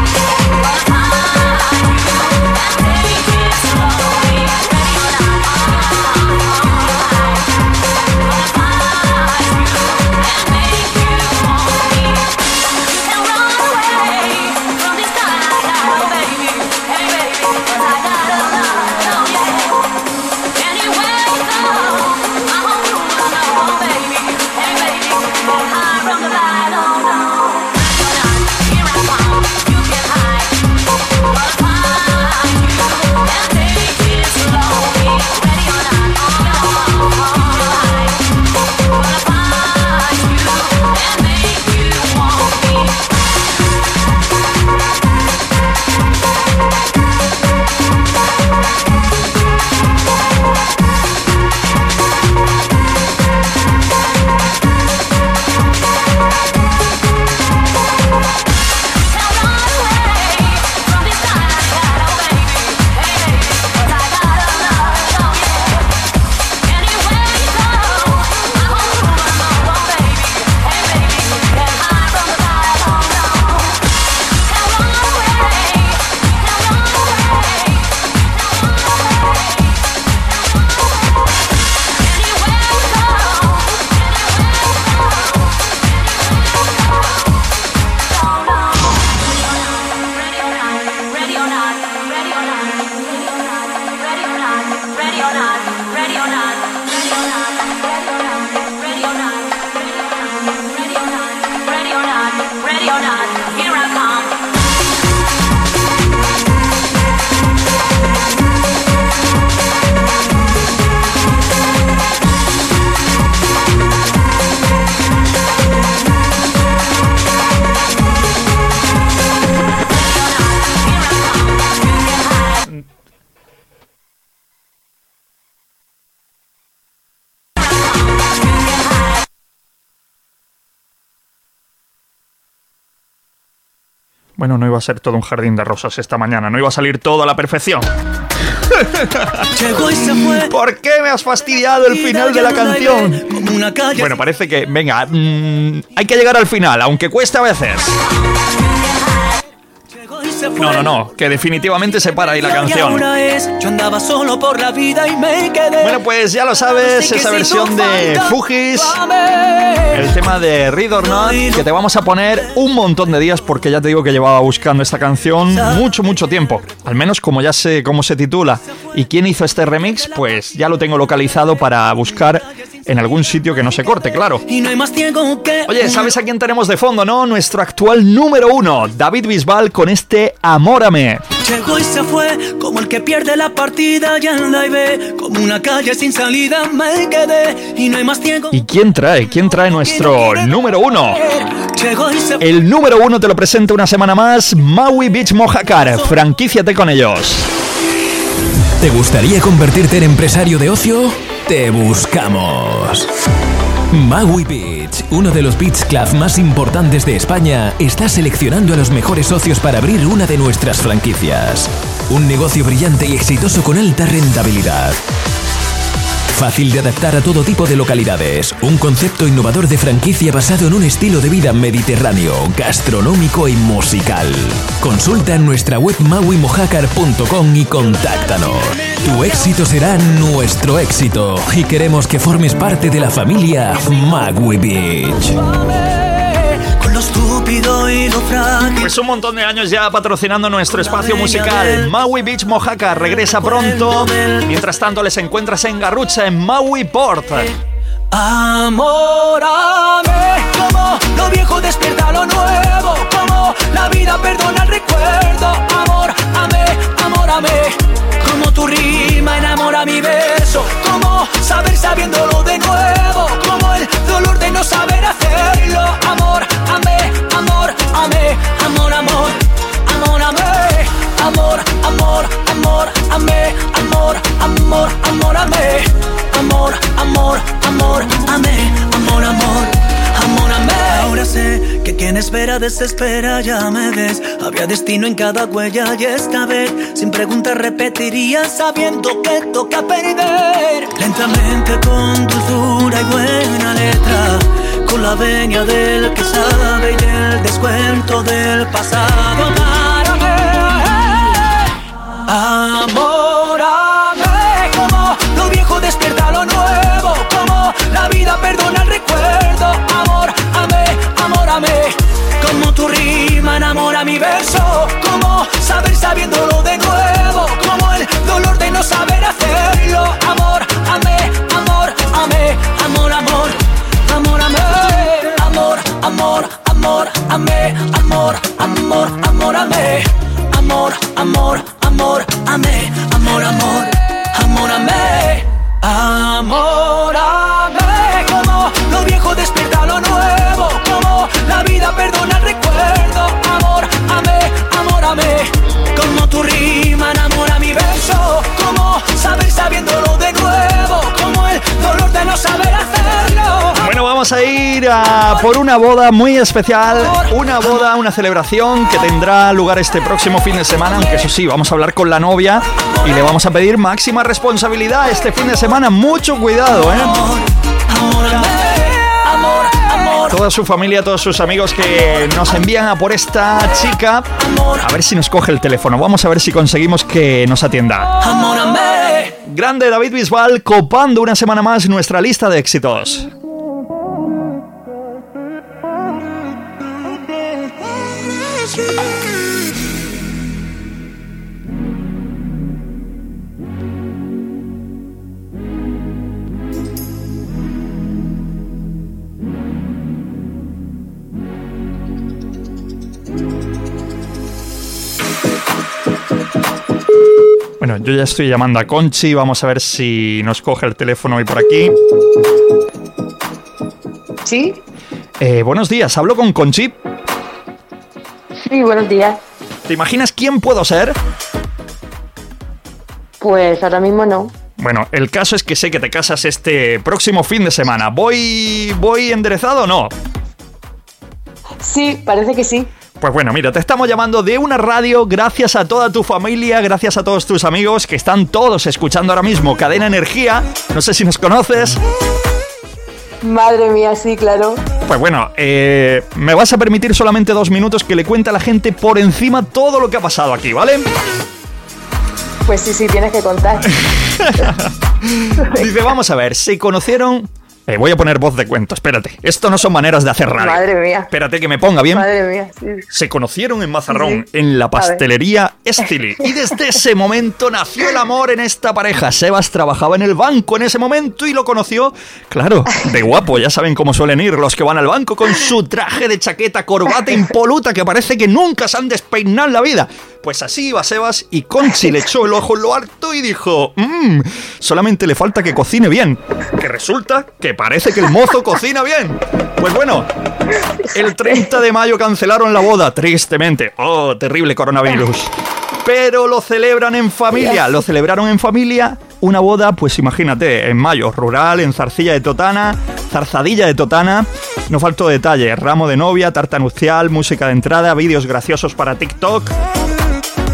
Ser todo un jardín de rosas esta mañana, no iba a salir todo a la perfección. ¿Por qué me has fastidiado el final de la canción? Bueno, parece que, venga, mm, hay que llegar al final, aunque cueste a veces. No, no, no, que definitivamente se para ahí la canción. Bueno, pues ya lo sabes, esa versión de Fugis, el tema de Read or Not, que te vamos a poner un montón de días porque ya te digo que llevaba buscando esta canción mucho, mucho tiempo. Al menos como ya sé cómo se titula. Y quién hizo este remix, pues ya lo tengo localizado para buscar en algún sitio que no se corte, claro. Y no hay más tiempo que. Oye, ¿sabes a quién tenemos de fondo, no? Nuestro actual número uno, David Bisbal, con este Amórame. Llegó y se fue, como el que pierde la partida ya en la ve, como una calle sin salida me quedé y no hay más tiempo. ¿Y quién trae? ¿Quién trae nuestro número uno? Llegó y se fue. El número uno te lo presento una semana más, Maui Beach Mojacar. Franquíciate con ellos. ¿Te gustaría convertirte en empresario de ocio? Te buscamos. Maui Beach, uno de los beach clubs más importantes de España, está seleccionando a los mejores socios para abrir una de nuestras franquicias. Un negocio brillante y exitoso con alta rentabilidad. Fácil de adaptar a todo tipo de localidades. Un concepto innovador de franquicia basado en un estilo de vida mediterráneo, gastronómico y musical. Consulta en nuestra web mauimojacar.com y contáctanos. Tu éxito será nuestro éxito y queremos que formes parte de la familia Magui Beach. Lo estúpido y lo frágil. Pues un montón de años ya patrocinando nuestro espacio musical. Maui Beach Mojaca regresa pronto. Mientras tanto, les encuentras en Garrucha, en Maui Port. Amórame, como lo viejo despierta lo nuevo, como la vida perdona el recuerdo. Amor, amé, amórame, como tu rima enamora mi verso, como saber sabiéndolo de nuevo, como el dolor de no saber hacerlo. Amor, amé, amor, amé, amor, amor, amor, amé, amor, amor, amor, amé, amor, amor, amor, amé, amor, amor, amor, amé, amor, amor. Amor, amé. Ahora sé que quien espera desespera, ya me ves. Había destino en cada huella y esta vez, sin preguntas, repetiría sabiendo que toca perder. Lentamente, con dulzura y buena letra, con la venia del que sabe y del descuento del pasado. Amórame, como lo viejo despierta lo nuevo, como la vida perdona el recuerdo. Amor, amé, como tu rima enamora mi verso, como saber sabiéndolo de nuevo, como el dolor de no saber hacerlo. Amor, amé, amor, amé, amor, amor, amor, amé, amor, amor, amor, amé, amor, amor, amor, amé, amor, amor, amor, amé, amor, amor, amor, amé, amor, amé, como lo viejo despierta lo nuevo, como la vida perdona vamos a ir a por una boda muy especial, una boda, una celebración que tendrá lugar este próximo fin de semana, aunque eso sí, vamos a hablar con la novia y le vamos a pedir máxima responsabilidad este fin de semana, mucho cuidado, ¿eh? Toda su familia, todos sus amigos que nos envían a por esta chica, a ver si nos coge el teléfono, vamos a ver si conseguimos que nos atienda. Grande David Bisbal copando una semana más nuestra lista de éxitos. Bueno, yo ya estoy llamando a Conchi, vamos a ver si nos coge el teléfono hoy por aquí. ¿Sí? Eh, buenos días, hablo con Conchi. Sí, buenos días. ¿Te imaginas quién puedo ser? Pues ahora mismo no. Bueno, el caso es que sé que te casas este próximo fin de semana. ¿Voy, voy enderezado o no? Sí, parece que sí. Pues bueno, mira, te estamos llamando de una radio gracias a toda tu familia, gracias a todos tus amigos que están todos escuchando ahora mismo Cadena Energía. No sé si nos conoces. Madre mía, sí, claro. Pues bueno, eh, me vas a permitir solamente dos minutos que le cuente a la gente por encima todo lo que ha pasado aquí, ¿vale? Pues sí, sí, tienes que contar. Dice, vamos a ver, se conocieron eh, voy a poner voz de cuento, espérate. Esto no son maneras de hacer radio. Madre mía. Espérate que me ponga bien. Madre mía, sí. Se conocieron en Mazarrón, Sí. en la pastelería Estili. Y desde ese momento nació el amor en esta pareja. Sebas trabajaba en el banco en ese momento y lo conoció, claro, de guapo. Ya saben cómo suelen ir los que van al banco con su traje de chaqueta, corbata impoluta que parece que nunca se han despeinado en la vida. Pues así iba Sebas y Conchi le echó el ojo en lo harto y dijo, mmm, solamente le falta que cocine bien. Que resulta que parece que el mozo cocina bien. Pues bueno, el 30 de mayo cancelaron la boda, tristemente. Oh, terrible coronavirus. Pero lo celebran en familia, lo celebraron en familia. Una boda, pues imagínate, en mayo, rural, en Zarcilla de Totana, Zarzadilla de Totana. No faltó detalle, ramo de novia, tarta nupcial, música de entrada, vídeos graciosos para TikTok.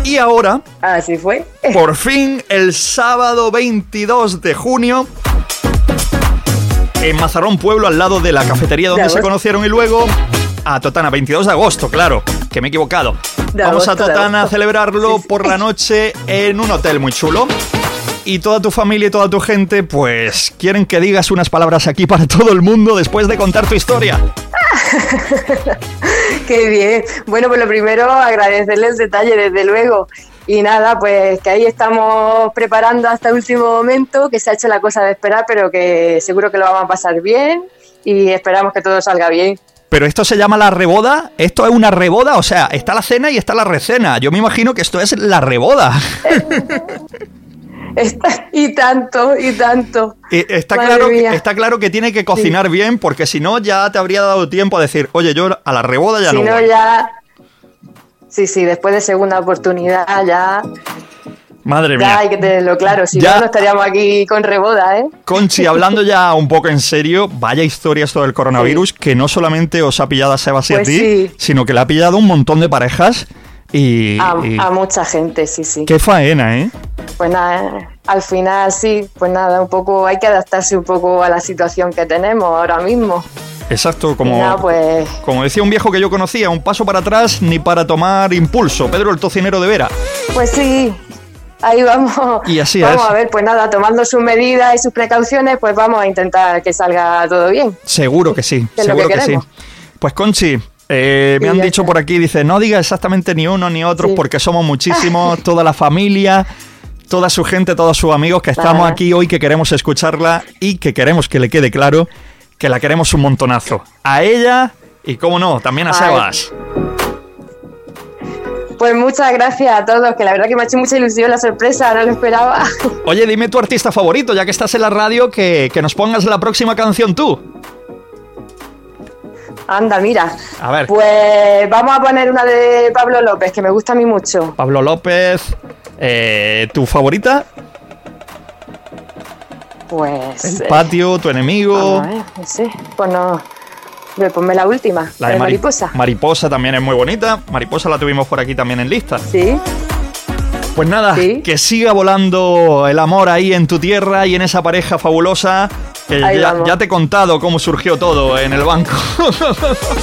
Y ahora, Así fue. por fin, el sábado 22 de junio, en Mazarrón Pueblo, al lado de la cafetería donde De se conocieron y luego a Totana, 22 de agosto, claro, que me he equivocado. De Vamos a agosto, Totana a celebrarlo por la noche en un hotel muy chulo. Y toda tu familia y toda tu gente, pues, quieren que digas unas palabras aquí para todo el mundo después de contar tu historia. Qué bien. Bueno, pues lo primero, agradecerle el detalle, desde luego. Y nada, pues que ahí estamos preparando hasta el último momento, que se ha hecho la cosa de esperar, pero que seguro que lo vamos a pasar bien y esperamos que todo salga bien. Pero esto se llama la reboda. Esto es una reboda. O sea, está la cena y está la recena. Yo me imagino que esto es la reboda. Está- y tanto, y tanto. Está Madre claro, mía. está claro que tiene que cocinar bien, porque si no, ya te habría dado tiempo a decir, oye, yo a la reboda ya si no. no, voy". ya. Sí, sí, después de segunda oportunidad ya, Madre ya mía. hay que tenerlo claro. Si Ya. no, no estaríamos aquí con reboda, ¿eh? Conchi, hablando ya un poco en serio, vaya historia esto del coronavirus, que no solamente os ha pillado a Sebas y a Pues ti, sí. sino que le ha pillado un montón de parejas y... A, y- a mucha gente, sí, sí. Qué faena, ¿eh? Pues nada, al final sí, pues nada, un poco hay que adaptarse un poco a la situación que tenemos ahora mismo. Exacto, como, nada, pues como decía un viejo que yo conocía, un paso para atrás ni para tomar impulso. Pedro el tocinero de Vera. Pues sí, ahí vamos. Y así vamos es. a ver, pues nada, tomando sus medidas y sus precauciones, pues vamos a intentar que salga todo bien. Seguro que sí, Que seguro que que, sí. Pues Conchi, eh, me han dicho por aquí, dice, no diga exactamente ni uno ni otro Sí. porque somos muchísimos, toda la familia, toda su gente, todos sus amigos que estamos aquí hoy, que queremos escucharla y que queremos que le quede claro que la queremos un montonazo. A ella y, cómo no, también a. Sebas. Pues muchas gracias a todos, que la verdad que me ha hecho mucha ilusión la sorpresa, no lo esperaba. Oye, dime tu artista favorito, ya que estás en la radio, que, que nos pongas la próxima canción tú. Anda, mira. A ver. Pues vamos a poner una de Pablo López, que me gusta a mí mucho. Pablo López, eh, ¿tu favorita? Pues. El eh, patio, tu enemigo. vamos a ver, no sé, pues no. Ponme la última, la de Mari- mariposa. Mariposa también es muy bonita. Mariposa la tuvimos por aquí también en lista. Sí. Pues nada, que siga volando el amor ahí en tu tierra y en esa pareja fabulosa. Que ya, te he contado cómo surgió todo en el banco.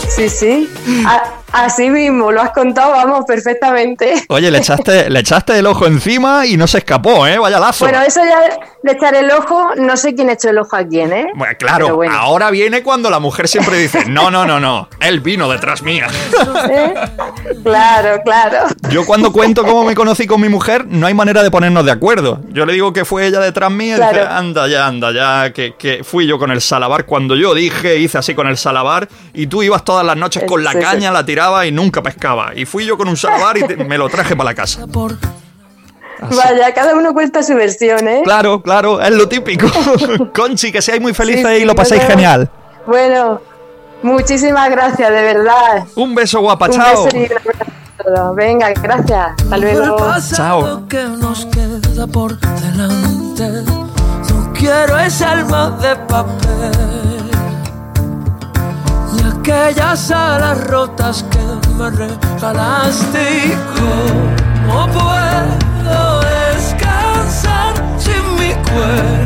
Sí, sí. A- así mismo, lo has contado, vamos, perfectamente. Oye, le echaste, le echaste el ojo encima y no se escapó, ¿eh? Vaya lazo. Bueno, eso ya de echar el ojo, no sé quién echó el ojo a quién, ¿eh? Bueno, claro, bueno. ahora viene cuando la mujer siempre dice, no, no, no, no, él vino detrás mía. ¿Eh? Claro, claro. Yo cuando cuento cómo me conocí con mi mujer, no hay manera de ponernos de acuerdo. Yo le digo que fue ella detrás mía y dice, anda ya, anda ya, que, que fui yo con el salabar. Cuando yo dije, hice así con el salabar y tú ibas todas las noches con la Sí, sí. caña, la tiraba y nunca pescaba. Y fui yo con un salabar y te- me lo traje para la casa. Vaya, cada uno cuenta su versión, ¿eh? Claro, claro, es lo típico. Conchi, que seáis muy felices Sí, sí, y lo paséis genial. Bueno, muchísimas gracias, de verdad. Un beso guapa, Un chao. beso y un abrazo a todos. Venga, gracias. Hasta luego. Chao quiero es alma de papel. Y aquellas alas rotas que me regalaste y cómo puedo descansar sin mi cuerpo.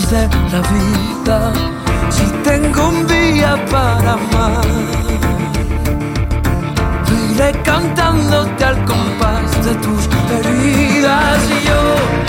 de la vida. Si tengo un día para amar, iré cantándote al compás de tus heridas y yo.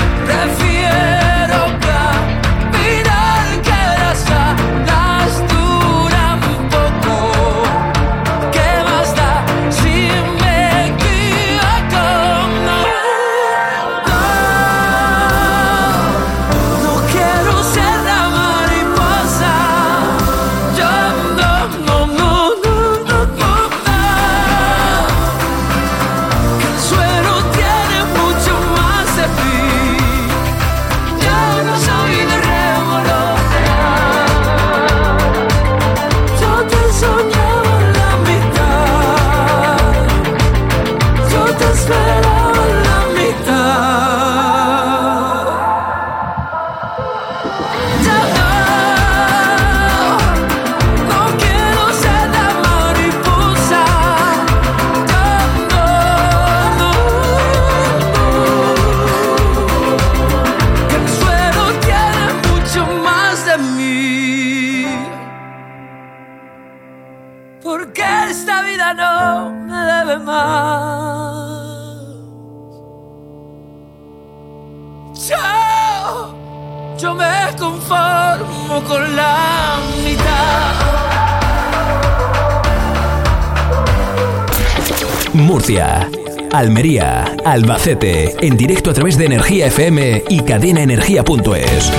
Albacete, en directo a través de Energía FM y cadenaenergía.es.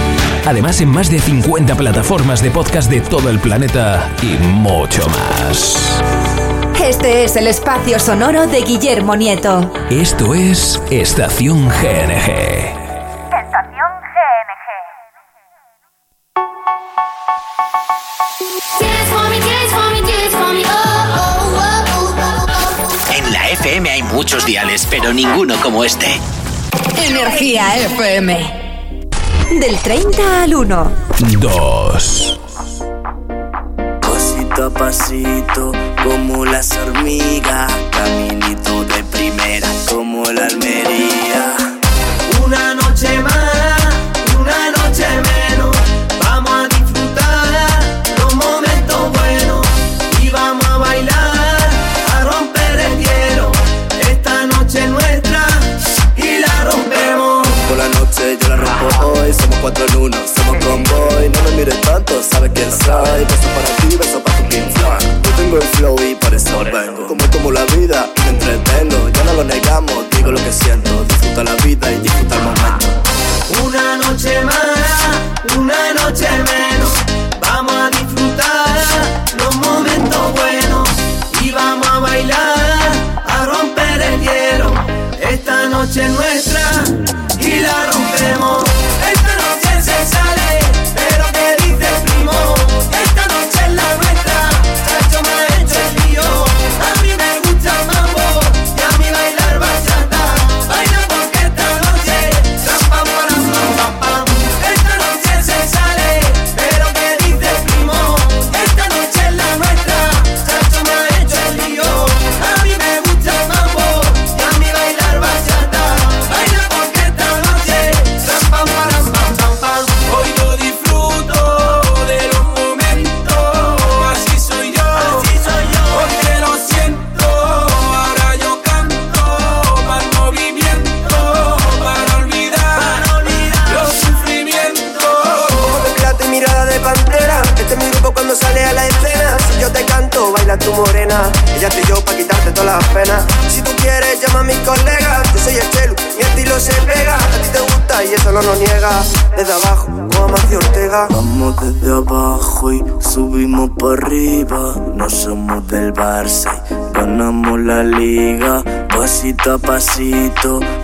Además en más de 50 plataformas de podcast de todo el planeta y mucho más. Este es el espacio sonoro de Guillermo Nieto. Esto es Estación GNG. oeste. Energía FM. Del 30 al 1. 2. Pasito a pasito, como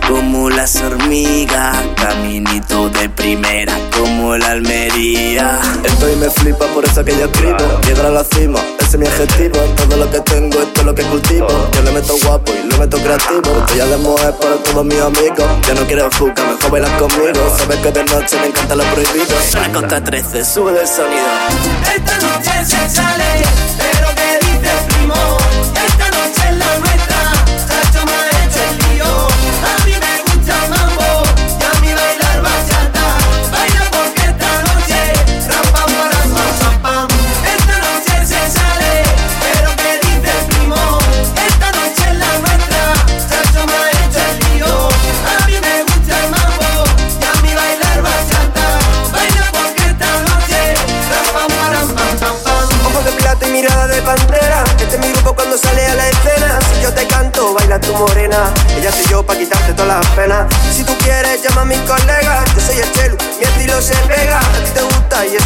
como las hormigas. Caminito de primera, como la Almería. Estoy me flipa, por eso que yo escribo. Llegar a la cima, ese es mi objetivo. Todo lo que tengo, esto es lo que cultivo. Yo le meto guapo y le meto creativo. Estoy ya de moda para todos mis amigos. Yo no quiero fuga, mejor bailar conmigo. Sabes que de noche me encanta lo prohibido. Suena contra 13, sube el sonido. Esta noche se sale,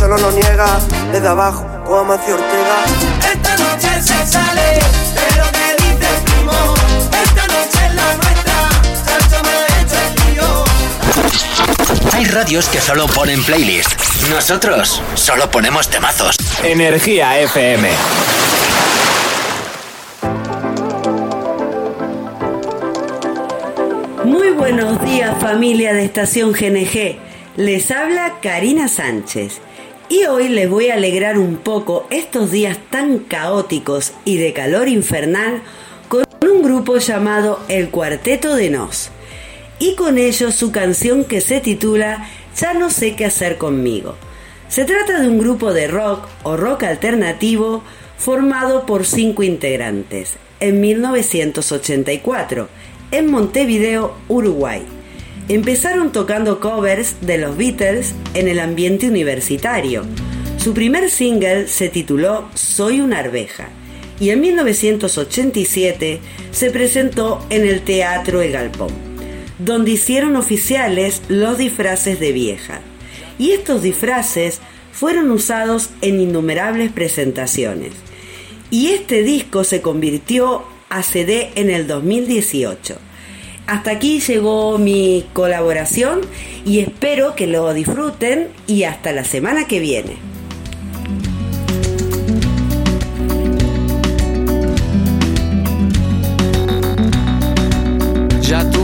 no nos niega. Desde abajo, como Amancio Ortega. Esta noche se sale, pero ¿qué dices, primo? Esta noche es la nuestra, me ha hecho el lío. Hay radios que solo ponen playlist. Nosotros solo ponemos temazos. Energía FM. Muy buenos días familia de Estación GNG. Les habla Karina Sánchez. Y hoy les voy a alegrar un poco estos días tan caóticos y de calor infernal con un grupo llamado El Cuarteto de Nos. Y con ellos su canción que se titula Ya no sé qué hacer conmigo. Se trata de un grupo de rock o rock alternativo formado por cinco integrantes en 1984 en Montevideo, Uruguay. Empezaron tocando covers de los Beatles en el ambiente universitario. Su primer single se tituló Soy una arveja y en 1987 se presentó en el Teatro El Galpón, donde hicieron oficiales los disfraces de vieja. Y estos disfraces fueron usados en innumerables presentaciones. Y este disco se convirtió a CD en el 2018. Hasta aquí llegó mi colaboración y espero que lo disfruten y hasta la semana que viene.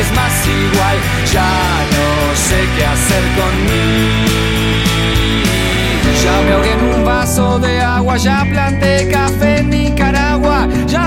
vez más igual, ya no sé qué hacer conmigo. Ya me ahogué en un vaso de agua, ya planté café en Nicaragua,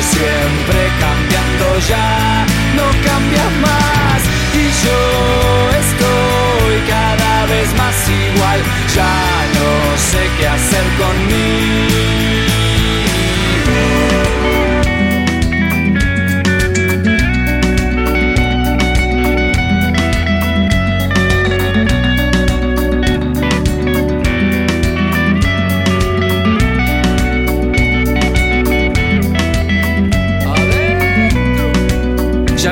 siempre cambiando ya, no cambias más. Y yo estoy cada vez más igual, ya no sé qué hacer conmigo.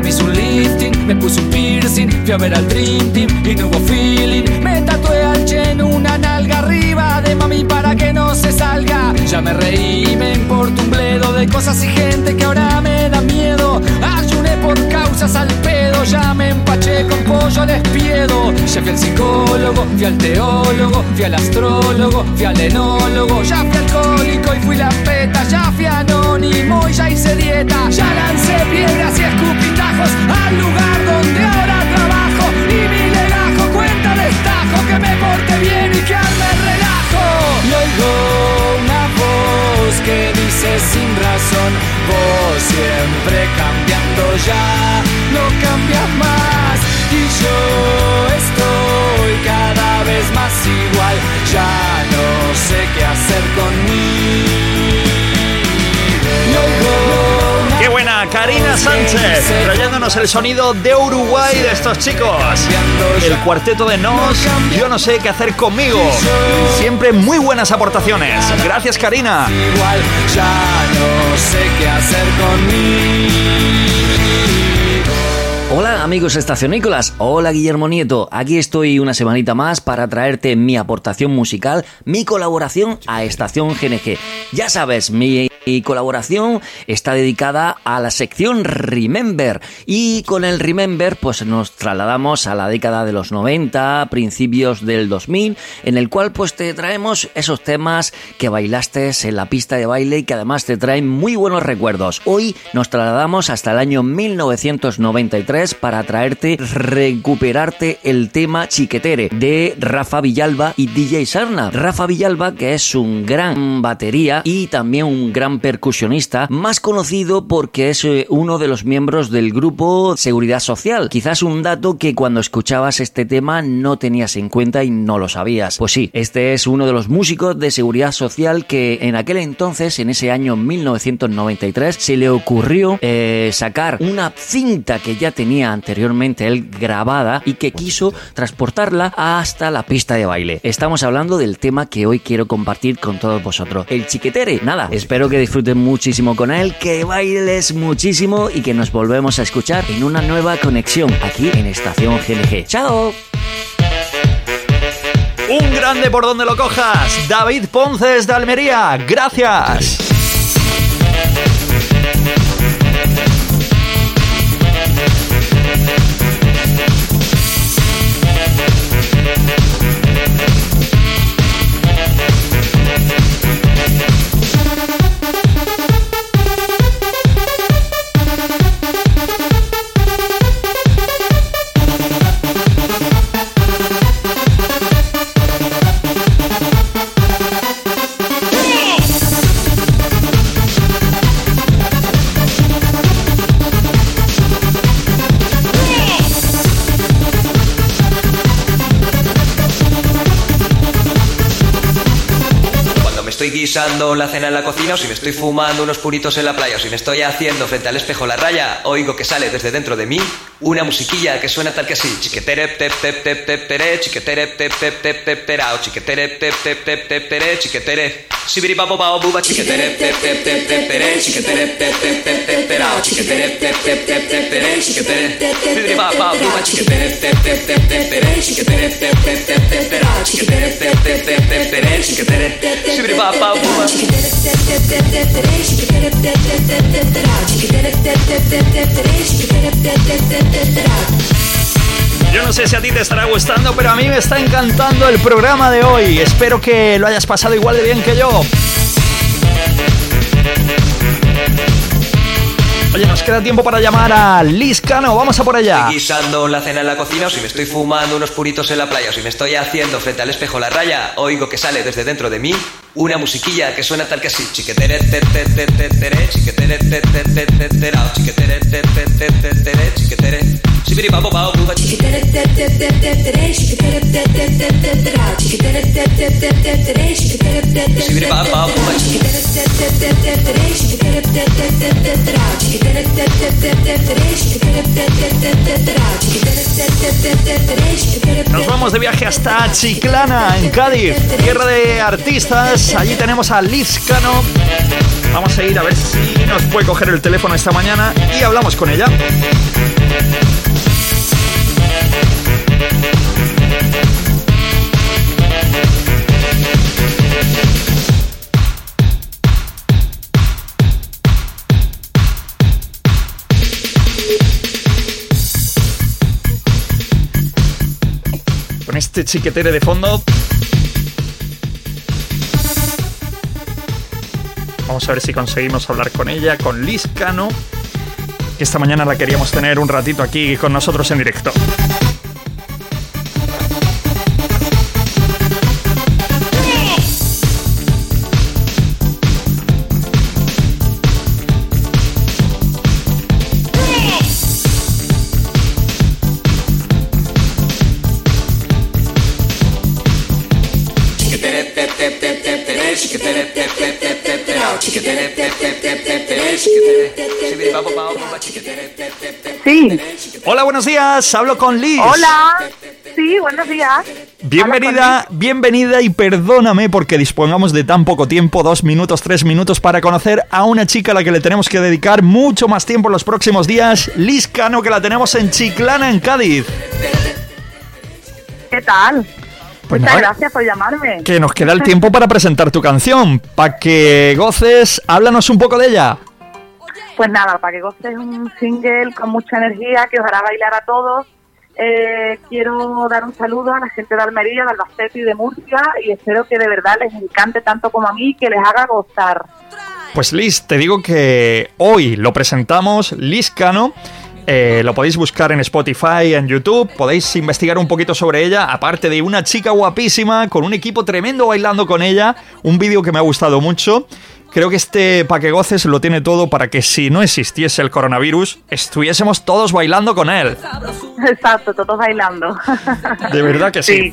Me hice un lifting, me puse un piercing, fui a ver al Dream Team y no hubo feeling. Me tatué al Chen una nalga arriba de mami para que no se salga. Ya me reí, me importa un bledo de cosas y gente que ahora me da miedo. Ayuné por causas al pedo, ya me empaché con pollo despiedo. Ya fui al psicólogo, fui al teólogo, fui al astrólogo, fui al enólogo. Ya fui alcohólico y fui la peta, ya fui anónimo y ya hice dieta. Ya lancé piedras y escupitajos al lugar donde ahora trabajo. Y mi legajo cuenta destajo que me porte bien y que sin razón, vos siempre cambiando ya, no cambias más. Y yo estoy cada vez más igual, ya Sánchez, trayéndonos el sonido de Uruguay de estos chicos. El cuarteto de Nos, yo no sé qué hacer conmigo. Siempre muy buenas aportaciones. Gracias, Karina. igual, ya no sé qué hacer conmigo. Amigos estacionícolas, hola Guillermo Nieto, aquí estoy una semanita más para traerte mi aportación musical, mi colaboración a Estación GNG. Ya sabes, mi colaboración está dedicada a la sección Remember y con el Remember pues nos trasladamos a la década de los 90, principios del 2000, en el cual pues te traemos esos temas que bailaste en la pista de baile y que además te traen muy buenos recuerdos. Hoy nos trasladamos hasta el año 1993 para traerte, recuperarte el tema Chiquetere de Rafa Villalba y DJ Sarna. Rafa Villalba, que es un gran batería y también un gran percusionista, más conocido porque es eh, uno de los miembros del grupo Seguridad Social. Quizás un dato que cuando escuchabas este tema no tenías en cuenta y no lo sabías. Pues sí, este es uno de los músicos de Seguridad Social que en aquel entonces, en ese año 1993, se le ocurrió eh, sacar una cinta que ya tenía anteriormente él grabada y que quiso transportarla hasta la pista de baile. Estamos hablando del tema que hoy quiero compartir con todos vosotros, el chiquetere. Nada, espero que disfruten muchísimo con él, que bailes muchísimo y que nos volvemos a escuchar en una nueva conexión aquí en Estación GNG. ¡Chao! Un grande por donde lo cojas. David Ponces de Almería. Gracias. Estoy guisando la cena en la cocina o si me estoy fumando unos puritos en la playa o si me estoy haciendo frente al espejo la raya, oigo que sale desde dentro de mí una musiquilla que suena tal que así. Chiquetere tep tep tep tep tere, chiquetere tep tep tep tep terao, chiquetere tep tep tep tep tere, chiquetere. Sibiri papo pao buba, chiquetere tep tep tep tep tere, chiquetere tep tep tep tep terao, chiquetere tep tep tep tep tere, chiquetere. Sibiri pao pao buba, chiquetere tep tep tep tep tere, chiquetere tep tep tep tep terao, chiquetere tep tep tep tep tere, chiquetere. Yo no sé si a ti te estará gustando, pero a mí me está encantando el programa de hoy. Espero que lo hayas pasado igual de bien que yo. Oye, nos queda tiempo para llamar a Liz Cano. Vamos a por allá. Estoy guisando la cena en la cocina o si me estoy fumando unos puritos en la playa o si me estoy haciendo frente al espejo la raya, oigo que sale desde dentro de mí una musiquilla que suena tal que así. Chiquetere te te te te tere, chiquetere te te te te Nos vamos de viaje hasta Chiclana, en Cádiz, tierra de artistas. Allí tenemos a Liz Cano. Vamos a ir a ver si nos puede coger el teléfono esta mañana y hablamos con ella. Este chiquetere de fondo. Vamos a ver si conseguimos hablar con ella, con Liz Cano, que esta mañana la queríamos tener un ratito aquí con nosotros en directo. Sí. Hola, buenos días. Hablo con Liz. Hola. Sí, buenos días. Bienvenida, bienvenida y perdóname porque dispongamos de tan poco tiempo, dos minutos, tres minutos, para conocer a una chica a la que le tenemos que dedicar mucho más tiempo en los próximos días, Liz Cano, que la tenemos en Chiclana, en Cádiz. ¿Qué tal? Pues Muchas nada, gracias por llamarme. que nos queda el tiempo para presentar tu canción. Para que goces, háblanos un poco de ella. Pues nada, para que goces un single con mucha energía que os hará bailar a todos. Eh, quiero dar un saludo a la gente de Almería, de Albacete y de Murcia y espero que de verdad les encante tanto como a mí y que les haga gozar. Pues Liz, te digo que hoy lo presentamos, Liz Cano. eh, lo podéis buscar en Spotify, en YouTube, podéis investigar un poquito sobre ella, aparte de una chica guapísima, con un equipo tremendo bailando con ella, un vídeo que me ha gustado mucho. Creo que este Pa' que goces lo tiene todo para que si no existiese el coronavirus, estuviésemos todos bailando con él. Exacto, todos bailando. De verdad que sí.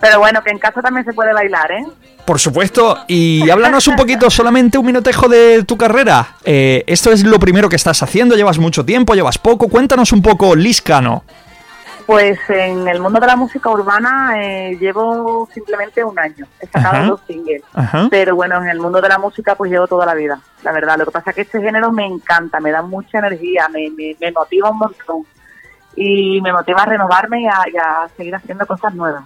Pero bueno, que en casa también se puede bailar, ¿eh? Por supuesto, y háblanos un poquito, solamente un minutejo de tu carrera. Eh, esto es lo primero que estás haciendo, llevas mucho tiempo, llevas poco. Cuéntanos un poco, Liscano. Pues en el mundo de la música urbana eh, llevo simplemente un año. He sacado Ajá. dos singles. Ajá. Pero bueno, en el mundo de la música pues llevo toda la vida, la verdad. Lo que pasa es que este género me encanta, me da mucha energía, me, me, me motiva un montón. Y me motiva a renovarme y a, y a seguir haciendo cosas nuevas.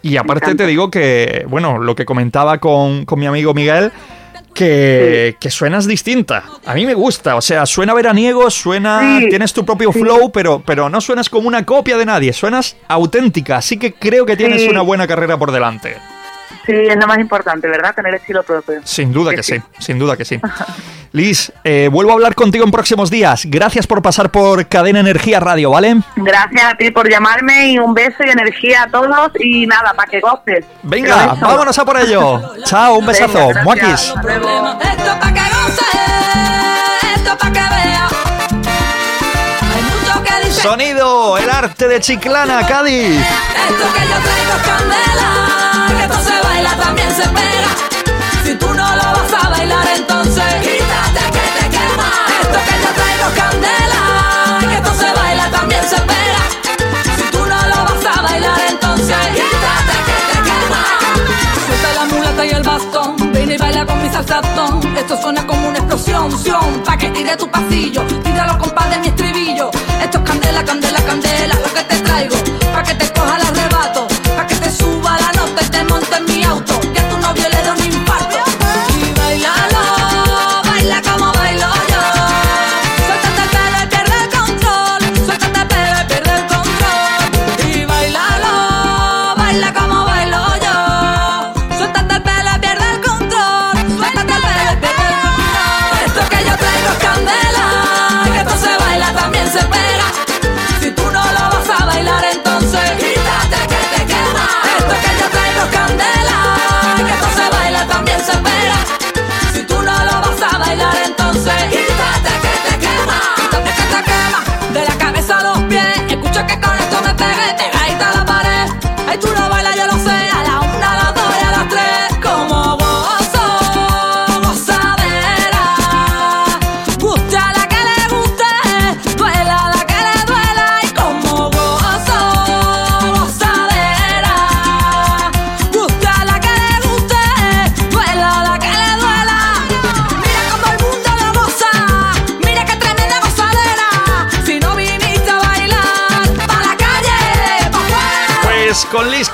Y aparte te digo que, bueno, lo que comentaba con, con mi amigo Miguel, que, que suenas distinta. A mí me gusta, o sea, suena veraniego, suena, Sí, tienes tu propio sí. flow, pero, pero no suenas como una copia de nadie, suenas auténtica, así que creo que tienes Sí. una buena carrera por delante. Sí, es lo más importante, ¿verdad? Tener estilo propio. Sin duda que, sí. sin duda que sí. Liz, eh, vuelvo a hablar contigo en próximos días. Gracias por pasar por Cadena Energía Radio, ¿vale? Gracias a ti por llamarme y un beso y energía a todos y nada, para que goces. Venga, vámonos a por ello. Chao, un besazo. Venga. Muakis. Esto pa' que goce, esto pa' que vea. Sonido, el arte de Chiclana, Cádiz. Esto que yo traigo es candela, que esto se baila también se pega. Si tú no lo vas a bailar, entonces quítate que te quema. Esto que yo traigo es candela, que esto se baila también se pega. Si tú no lo vas a bailar, entonces quítate que te quema. Suelta la mulata y el bastón, baila con mi salsatón. Esto suena como una explosión, sion, pa' que tire tu pasillo. Tíralo, compadre, mi estribillo. Candela,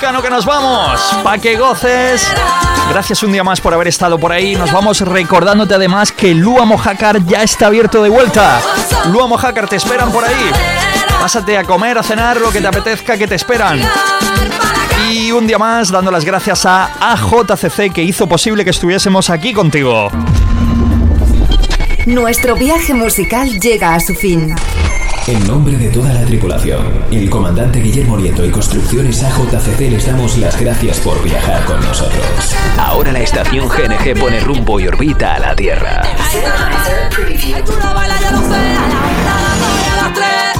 Liscano que nos vamos. Pa' que goces. Gracias un día más por haber estado por ahí. Nos vamos recordándote además que Lua Mojácar ya está abierto de vuelta. Lua Mojácar te esperan por ahí. Pásate a comer, a cenar, lo que te apetezca que te esperan. Y un día más dando las gracias a AJCC que hizo posible que estuviésemos aquí contigo. Nuestro viaje musical llega a su fin. En nombre de toda la tripulación, el comandante Guillermo Nieto y Construcciones AJCC les damos las gracias por viajar con nosotros. Ahora la estación GNG pone rumbo y orbita a la Tierra.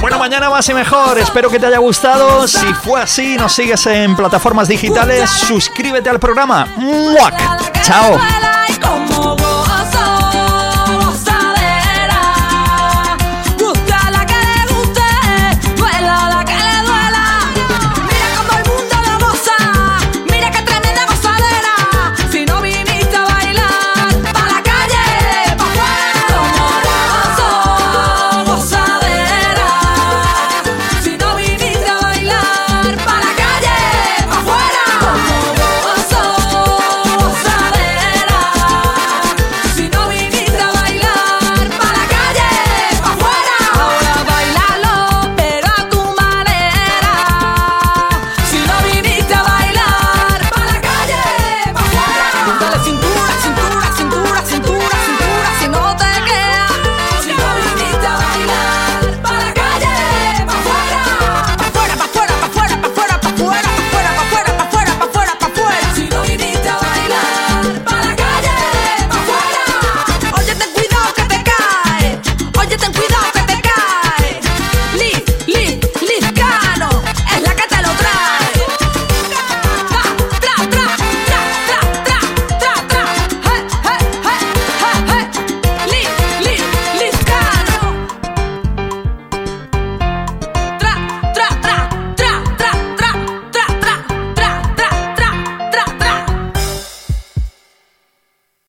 Bueno, mañana más y mejor. Espero que te haya gustado. Si fue así, nos sigues en plataformas digitales. Suscríbete al programa. ¡Muac! ¡Chao!